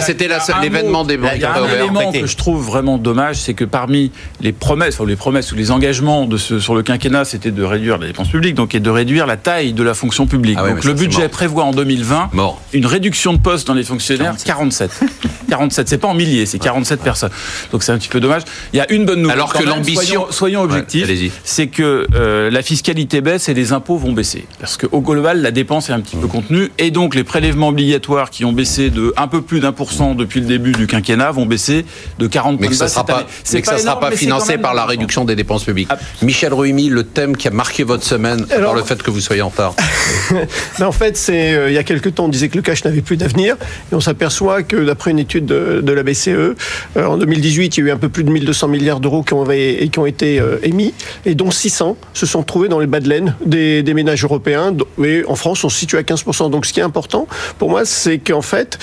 Speaker 2: C'était l'événement des banques.
Speaker 6: Il y a un élément que je trouve vraiment dommage, c'est que parmi les promesses, ou les promesses ou les engagements de sur le quinquennat, c'était de réduire la dépense publique, donc et de réduire la taille de la fonction publique. Ah donc le budget prévoit en 2020 une réduction de postes dans les fonctionnaires 47. 47, c'est pas en milliers, c'est 47 personnes. Donc c'est un petit peu dommage. Il y a une bonne nouvelle.
Speaker 2: Alors que l'ambition,
Speaker 6: soyons, objectifs, c'est que euh, la fiscalité baisse et les impôts vont baisser, parce qu'au global la dépense est un petit peu contenue et donc les prélèvements obligatoires qui ont baissé de un peu plus d'un pour cent depuis le début du quinquennat vont baisser de 40
Speaker 2: mais que ça sera pas, mais que ça ne sera pas financé par la réduction des dépenses publiques. Michel Ruimi, le thème qui a marqué votre semaine par le fait que vous soyez en retard.
Speaker 5: mais en fait, c'est euh, il y a quelques temps, on disait que le cash n'avait plus d'avenir, et on s'aperçoit que d'après une étude de, la BCE, euh, en 2018, il y a eu un peu plus de 1200 milliards d'euros qui ont, qui ont été euh, émis, et dont 600 se sont trouvés dans les bas de laine des, ménages européens. Et en France, on se situe à 15%. Donc, ce qui est important pour moi, c'est qu'en fait,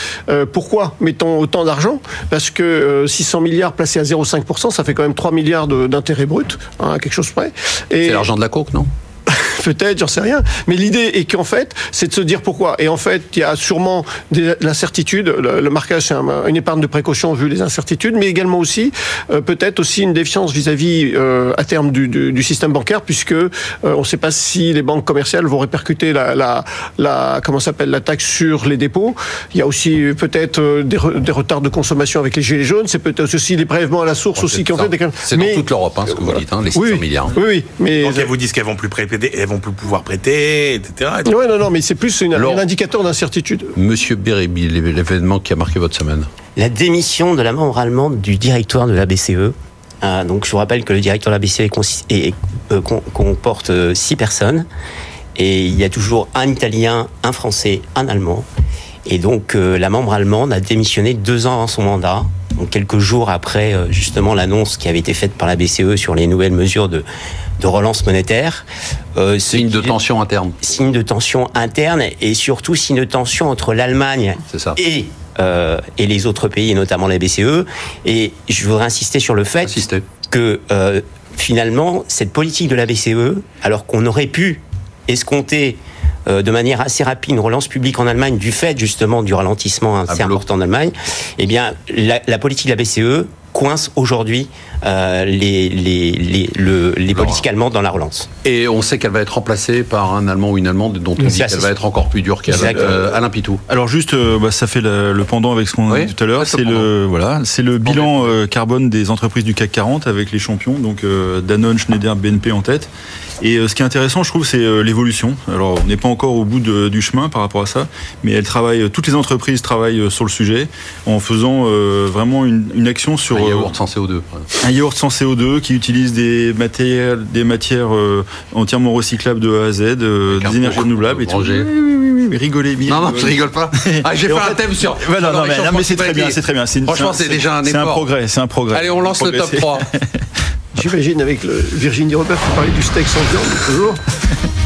Speaker 5: pourquoi mettons autant d'argent? Parce que 600 milliards placés à 0,5%, ça fait quand même 3 milliards d'intérêts bruts, hein, quelque chose près.
Speaker 2: C'est l'argent de la coke, non?
Speaker 5: peut-être, j'en sais rien. Mais l'idée est qu'en fait, c'est de se dire pourquoi. Et en fait, il y a sûrement de l'incertitude. Le, marquage, c'est une épargne de précaution vu les incertitudes, mais également aussi euh, peut-être aussi une défiance vis-à-vis euh, à terme du, du, du, système bancaire, puisque euh, on ne sait pas si les banques commerciales vont répercuter la, la, la comment s'appelle la taxe sur les dépôts. Il y a aussi peut-être des, des, retards de consommation avec les gilets jaunes. C'est peut-être aussi les prélèvements à la source aussi qui ont fait
Speaker 2: des. C'est dans toute l'Europe, hein, ce que vous dites, hein, les 600 milliards.
Speaker 5: Oui, oui,
Speaker 7: mais donc elles vous disent qu'elles vont plus prêter, elles vont plus pouvoir prêter, etc.
Speaker 5: Oui, non, non, mais c'est plus une, un indicateur d'incertitude.
Speaker 2: Monsieur Bérébi, l'événement qui a marqué votre semaine
Speaker 4: La démission de la membre allemande du directoire de la BCE. Ah, donc je vous rappelle que le directeur de la BCE euh, comporte euh, six personnes et il y a toujours un Italien, un Français, un Allemand. Et donc euh, la membre allemande a démissionné deux ans avant son mandat donc quelques jours après euh, justement l'annonce qui avait été faite par la BCE sur les nouvelles mesures de, de relance monétaire.
Speaker 2: Euh, signe de tension interne.
Speaker 4: Signe de tension interne et surtout signe de tension entre l'Allemagne et euh, et les autres pays, et notamment la BCE. Et je voudrais insister sur le fait que euh, finalement, cette politique de la BCE, alors qu'on aurait pu escompter euh, de manière assez rapide une relance publique en Allemagne du fait justement du ralentissement assez important en Allemagne, eh bien la, la politique de la BCE coince aujourd'hui euh, les, les, les, le, les politiques allemandes dans la relance.
Speaker 2: Et on sait qu'elle va être remplacée par un Allemand ou une Allemande dont on dit qu'elle va être encore plus dure qu'elle. Euh, Alain Pitou.
Speaker 3: Alors juste, euh, bah, ça fait le, pendant avec ce qu'on a dit tout à l'heure. C'est le, voilà, c'est le bilan euh, carbone des entreprises du CAC 40 avec les champions, donc Danone, Schneider, BNP en tête. Et ce qui est intéressant, je trouve, c'est l'évolution. Alors, on n'est pas encore au bout de, du chemin par rapport à ça, mais elle travaille, toutes les entreprises travaillent sur le sujet en faisant vraiment une, une action sur
Speaker 2: un yaourt sans CO2.
Speaker 3: Un yaourt sans CO2 qui utilise des matières, des matières euh, entièrement recyclables de A à Z, euh, des énergies renouvelables et tout. Oui, oui, oui, oui, rigolez bien.
Speaker 2: Non, non, je rigole pas. Ah, j'ai fait un thème sur.
Speaker 3: non, non, mais, c'est très bien, c'est très bien.
Speaker 2: Franchement, c'est déjà un effort.
Speaker 3: C'est un progrès, c'est un progrès.
Speaker 2: Allez, on lance le top 3.
Speaker 5: J'imagine avec le Virginie Robert qui parlait du steak sans viande, toujours.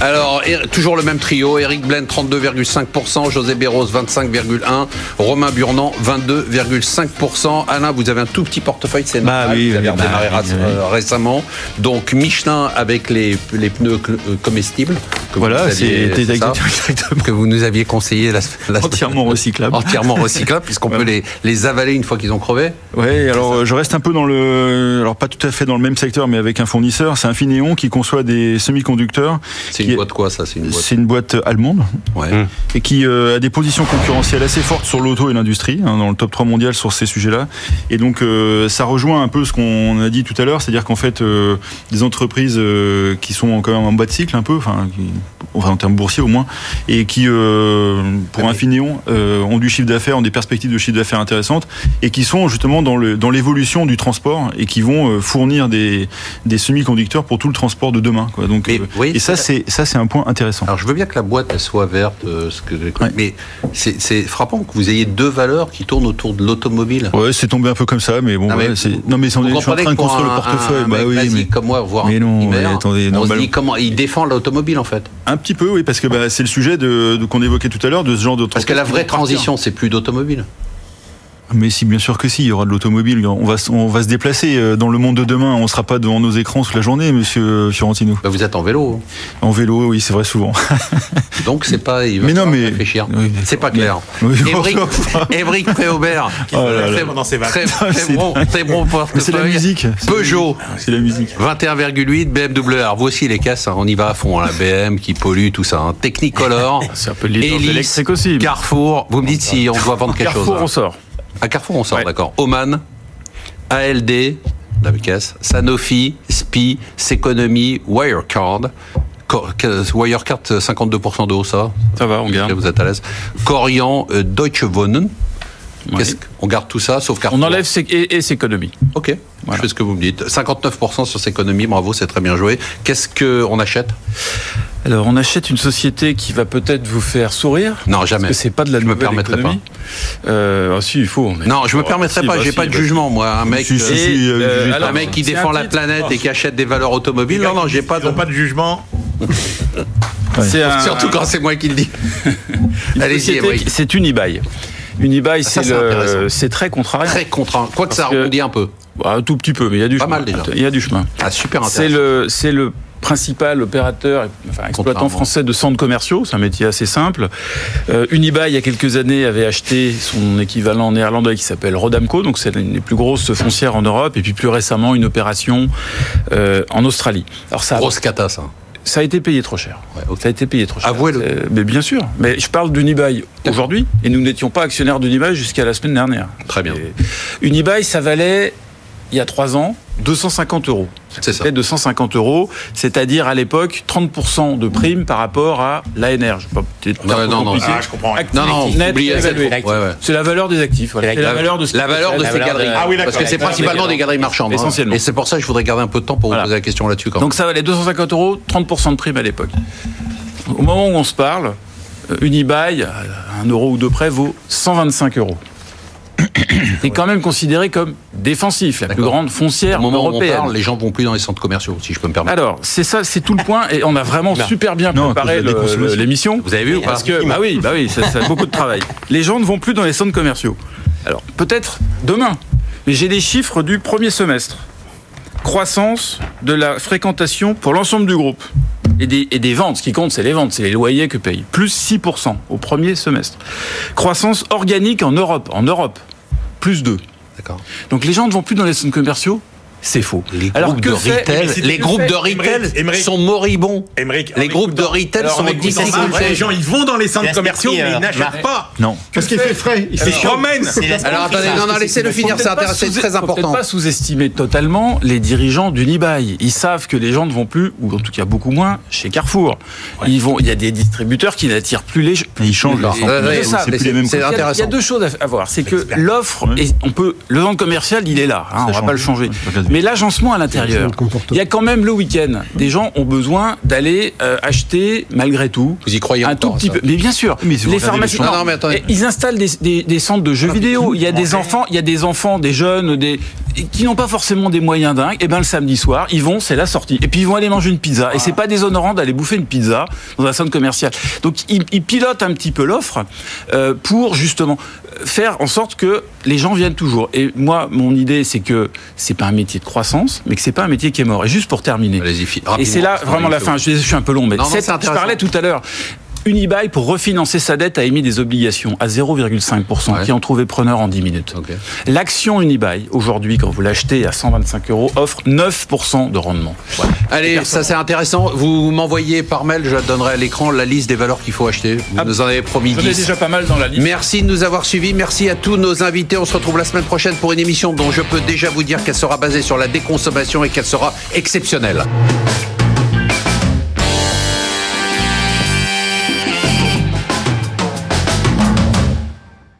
Speaker 2: Alors, toujours le même trio. Eric Blaine, 32,5%. José Béros, 25,1%. Romain Burnand, 22,5%. Alain, vous avez un tout petit portefeuille, c'est
Speaker 3: bah, oui,
Speaker 2: vous avez redémarré euh, récemment. Donc, Michelin avec les, les pneus comestibles.
Speaker 3: Que voilà, c'est
Speaker 2: Que vous nous aviez conseillé la,
Speaker 3: Entièrement recyclable.
Speaker 2: Entièrement recyclable, puisqu'on peut les, les avaler une fois qu'ils ont crevé.
Speaker 3: Oui, alors je reste un peu dans le. Alors, pas tout à fait dans le même secteur, mais avec un fournisseur. C'est Infineon qui conçoit des semi-conducteurs.
Speaker 2: C'est une boîte quoi ça?
Speaker 3: C'est une boîte, allemande
Speaker 2: ouais.
Speaker 3: et qui euh, a des positions concurrentielles assez fortes sur l'auto et l'industrie, hein, dans le top 3 mondial sur ces sujets-là. Et donc euh, ça rejoint un peu ce qu'on a dit tout à l'heure, c'est-à-dire qu'en fait euh, des entreprises qui sont quand même en bas de cycle un peu, enfin enfin en termes boursiers au moins, et qui, euh, pour
Speaker 2: Ah,
Speaker 3: Infineon, euh, ont du chiffre d'affaires, ont des perspectives de chiffre d'affaires intéressantes, et qui sont justement dans le dans l'évolution du transport et qui vont euh, fournir des, des semi-conducteurs pour tout le transport de demain. Quoi. Donc,
Speaker 2: Mais,
Speaker 3: euh,
Speaker 2: oui,
Speaker 3: et ça,
Speaker 2: c'est-
Speaker 3: ça, c'est un point intéressant.
Speaker 2: Alors je veux bien que la boîte elle soit verte, ce que
Speaker 3: Ouais.
Speaker 2: mais c'est frappant que vous ayez deux valeurs qui tournent autour de l'automobile.
Speaker 3: Ouais, c'est tombé un peu comme ça, mais bon,
Speaker 2: Non,
Speaker 3: ouais,
Speaker 2: mais
Speaker 3: non, mais on est, je suis en train de construire
Speaker 2: un-
Speaker 3: le portefeuille.
Speaker 2: un
Speaker 3: bah
Speaker 2: mec
Speaker 3: oui, mais
Speaker 2: comme moi, voir
Speaker 3: mais non,
Speaker 2: primaire,
Speaker 3: attendez,
Speaker 2: on se
Speaker 3: normal-
Speaker 2: dit comment il défend l'automobile en fait.
Speaker 3: Un petit peu, oui, parce que bah, c'est le sujet de, de- qu'on évoquait tout à l'heure de ce genre de
Speaker 2: Parce que la vraie transition, c'est plus d'automobile.
Speaker 3: Mais si, bien sûr que si, il y aura de l'automobile. On va, on va se déplacer euh, dans le monde de demain. On sera pas devant nos écrans toute la journée, monsieur Fiorentino.
Speaker 2: Bah, vous êtes en vélo,
Speaker 3: En vélo, oui, c'est vrai, souvent.
Speaker 2: donc c'est pas. Il va
Speaker 3: Mais non, mais-
Speaker 2: réfléchir.
Speaker 3: Oui, mais-
Speaker 2: c'est pas clair.
Speaker 3: Oui,
Speaker 2: Ébric, Préaubert, très,
Speaker 7: pendant ses
Speaker 2: très,
Speaker 7: vacances.
Speaker 2: très
Speaker 3: C'est
Speaker 2: bon, très bon portefeuille.
Speaker 3: c'est la musique.
Speaker 2: Peugeot.
Speaker 3: musique. C'est la musique.
Speaker 2: 21,8 BMW. Alors vous aussi les casses, hein, on y va à fond. hein, La BM qui pollue, tout ça. hein. Technicolor,
Speaker 6: C'est un peu de aussi.
Speaker 2: Carrefour. Vous me dites si on doit vendre quelque
Speaker 6: Carrefour,
Speaker 2: chose. hein.
Speaker 6: on sort.
Speaker 2: À Carrefour, on sort,
Speaker 6: Ouais.
Speaker 2: d'accord. Oman, ALD, la caisse, Sanofi, SPI, Seconomy, Wirecard. Wirecard, 52% de haut, ça.
Speaker 6: Ça va, on garde.
Speaker 2: Vous êtes à l'aise. Corian, euh, Deutsche Wohnen.
Speaker 6: Ouais.
Speaker 2: On garde tout ça, sauf Carrefour.
Speaker 6: On enlève ses, et, et ses économies.
Speaker 2: Ok,
Speaker 6: Voilà.
Speaker 2: je fais ce que vous me dites. 59% sur Seconomy, bravo, c'est très bien joué. Qu'est-ce qu'on achète?
Speaker 6: Alors, on achète une société qui va peut-être vous faire sourire.
Speaker 2: Non, jamais.
Speaker 6: Parce que c'est pas de la
Speaker 2: Je me
Speaker 6: nouvelle
Speaker 2: permettrai
Speaker 6: économie. Euh, ah, si, il faut.
Speaker 2: Non, je me
Speaker 6: Oh,
Speaker 2: permettrai
Speaker 6: si,
Speaker 2: pas,
Speaker 6: bah,
Speaker 2: j'ai
Speaker 6: si,
Speaker 2: pas de
Speaker 6: bah,
Speaker 2: jugement, moi. Un mec,
Speaker 3: Si, si,
Speaker 2: euh,
Speaker 3: si, euh, jugez
Speaker 6: alors,
Speaker 2: un mec qui
Speaker 6: c'est
Speaker 2: défend
Speaker 6: un
Speaker 2: la planète et qui achète des valeurs automobiles. Non, non, j'ai pas de...
Speaker 7: pas de jugement.
Speaker 6: C'est un-
Speaker 2: Surtout quand c'est moi qui le dis.
Speaker 6: une
Speaker 2: Allez-y,
Speaker 6: société
Speaker 2: Ébric.
Speaker 6: qui- C'est Unibail. C'est très contrariant.
Speaker 2: Très contraint. Quoi que ça rebondit un peu.
Speaker 6: Bah, un tout petit peu, mais il y a du
Speaker 2: Pas
Speaker 6: chemin.
Speaker 2: mal, déjà.
Speaker 6: Il y a du chemin.
Speaker 2: Ah, super
Speaker 6: C'est
Speaker 2: intéressant.
Speaker 6: le, c'est le principal opérateur, enfin exploitant français de centres commerciaux. C'est un métier assez simple. Euh, Unibail, il y a quelques années, avait acheté son équivalent néerlandais qui s'appelle Rodamco, donc c'est l'une des plus grosses foncières en Europe, et puis plus récemment une opération euh, en Australie. Alors ça,
Speaker 2: Grosse cata, ça.
Speaker 6: Ça a été payé trop cher.
Speaker 2: Ouais.
Speaker 6: Ça a été payé trop cher.
Speaker 2: Avouez-le.
Speaker 6: Euh, Mais bien sûr. Mais je parle d'Unibail aujourd'hui, et nous n'étions pas actionnaires d'Unibail jusqu'à la semaine dernière.
Speaker 2: Très bien.
Speaker 6: Et Unibail, ça valait, il y a trois ans, 250 euros.
Speaker 2: C'est ça.
Speaker 6: C'était 250 euros, c'est-à-dire à l'époque 30% de prime par rapport à l'ANR. Je pas, peut-être
Speaker 2: Non, non, non.
Speaker 7: Ah, je comprends.
Speaker 6: Actif
Speaker 2: Non, non,
Speaker 6: net
Speaker 2: oubliez cette
Speaker 6: évalué.
Speaker 2: Ouais, ouais.
Speaker 6: C'est la valeur des actifs. voilà.
Speaker 4: La-
Speaker 6: la valeur de ce
Speaker 2: La valeur de
Speaker 4: La
Speaker 2: ces
Speaker 4: de-
Speaker 2: galeries.
Speaker 7: Ah oui, d'accord.
Speaker 2: Parce que c'est principalement
Speaker 6: des
Speaker 2: galeries marchandes. hein.
Speaker 6: Essentiellement.
Speaker 2: Et c'est pour ça que je voudrais garder un peu de temps pour
Speaker 6: Voilà.
Speaker 2: vous poser la question là-dessus.
Speaker 6: Donc ça valait 250 euros, 30% de prime à l'époque. Au moment où on se parle, euh, Unibail, à un euro ou deux près, vaut 125 euros. C'est quand même considéré comme défensif, la plus grande foncière
Speaker 2: Au moment où on
Speaker 6: européenne.
Speaker 2: parle, les gens vont plus dans les centres commerciaux, si je peux me permettre.
Speaker 6: Alors, c'est ça, c'est tout le point, et on a vraiment super bien préparé l'émission.
Speaker 2: Vous avez vu ou pas
Speaker 6: Parce que, bah oui, bah oui, ça, ça a beaucoup de travail. Les gens ne vont plus dans les centres commerciaux. Alors, peut-être demain, mais j'ai des chiffres du premier semestre. Croissance de la fréquentation pour l'ensemble du groupe. Et des, et des ventes, ce qui compte, c'est les ventes, c'est les loyers que payent. Plus 6% au premier semestre. Croissance organique en Europe. En Europe, plus 2.
Speaker 2: D'accord.
Speaker 6: Donc les gens ne vont plus dans les centres commerciaux C'est faux.
Speaker 2: Les
Speaker 6: Alors,
Speaker 2: groupes
Speaker 6: que
Speaker 2: de
Speaker 6: fait-
Speaker 2: retail, les groupes
Speaker 7: fait
Speaker 2: de retail
Speaker 7: Émeric- Émeric-
Speaker 2: sont moribonds. Les groupes de retail
Speaker 7: alors,
Speaker 2: sont difficiles.
Speaker 7: Les gens, ils vont dans les centres commerciaux, mais ils
Speaker 4: euh,
Speaker 7: n'achètent pas.
Speaker 3: Non.
Speaker 5: Parce qu'il fait frais. Il
Speaker 7: Ils
Speaker 5: fait
Speaker 7: se
Speaker 5: chaud.
Speaker 2: Alors attendez, non, non, laissez-le finir, c'est intéressant, très
Speaker 6: faut
Speaker 2: important.
Speaker 6: peut-être pas sous-estimer totalement les dirigeants d'Unibail. Ils savent que les gens ne vont plus, ou en tout cas beaucoup moins, chez Carrefour. Ils vont, il y a des distributeurs qui n'attirent plus les gens.
Speaker 3: Ils changent leur c'est plus les mêmes
Speaker 2: c'est
Speaker 6: Il y a-
Speaker 2: intéressant.
Speaker 6: deux choses à- voir. C'est que l'offre, on peut, le vente commercial, il est là. hein, on va
Speaker 3: change.
Speaker 6: pas le changer. Mais l'agencement à l'intérieur, il y a quand même le week-end. Des gens ont besoin d'aller euh, acheter malgré tout.
Speaker 2: Vous y croyez
Speaker 6: un tout petit
Speaker 2: ça
Speaker 6: peu. Mais bien sûr,
Speaker 3: Mais
Speaker 6: les pharmacies.
Speaker 2: Non, non, mais
Speaker 6: Ils installent des, des- des centres de jeux vidéo. Il y a des enfants, il y a des enfants, des jeunes, des qui n'ont pas forcément des moyens dingues. Et ben le samedi soir, ils vont, c'est la sortie. Et puis ils vont aller manger une pizza. Et c'est pas déshonorant d'aller bouffer une pizza dans un centre commercial. Donc ils, ils pilotent un petit peu l'offre euh, pour justement faire en sorte que les gens viennent toujours. Et moi, mon idée, c'est que c'est pas un métier de croissance, mais que c'est pas un métier qui est mort. Et juste pour terminer. Et c'est là vraiment la fin. Je, suis un peu long, mais
Speaker 2: Non, non,
Speaker 6: cette- je parlais tout à l'heure. Unibail, pour refinancer sa dette, a émis des obligations à 0,5%
Speaker 2: Ouais.
Speaker 6: qui ont trouvé preneur en 10 minutes. L'action Unibail, aujourd'hui, quand vous l'achetez à 125 euros, offre 9% de rendement.
Speaker 2: Allez, ça c'est intéressant. Vous m'envoyez par mail, je la donnerai à l'écran, la liste des valeurs qu'il faut acheter. Vous
Speaker 6: Ah,
Speaker 2: nous en avez promis
Speaker 6: J'en ai
Speaker 2: 10.
Speaker 6: déjà pas mal dans la liste.
Speaker 2: Merci de nous avoir suivis. Merci à tous nos invités. On se retrouve la semaine prochaine pour une émission dont je peux déjà vous dire qu'elle sera basée sur la déconsommation et qu'elle sera exceptionnelle.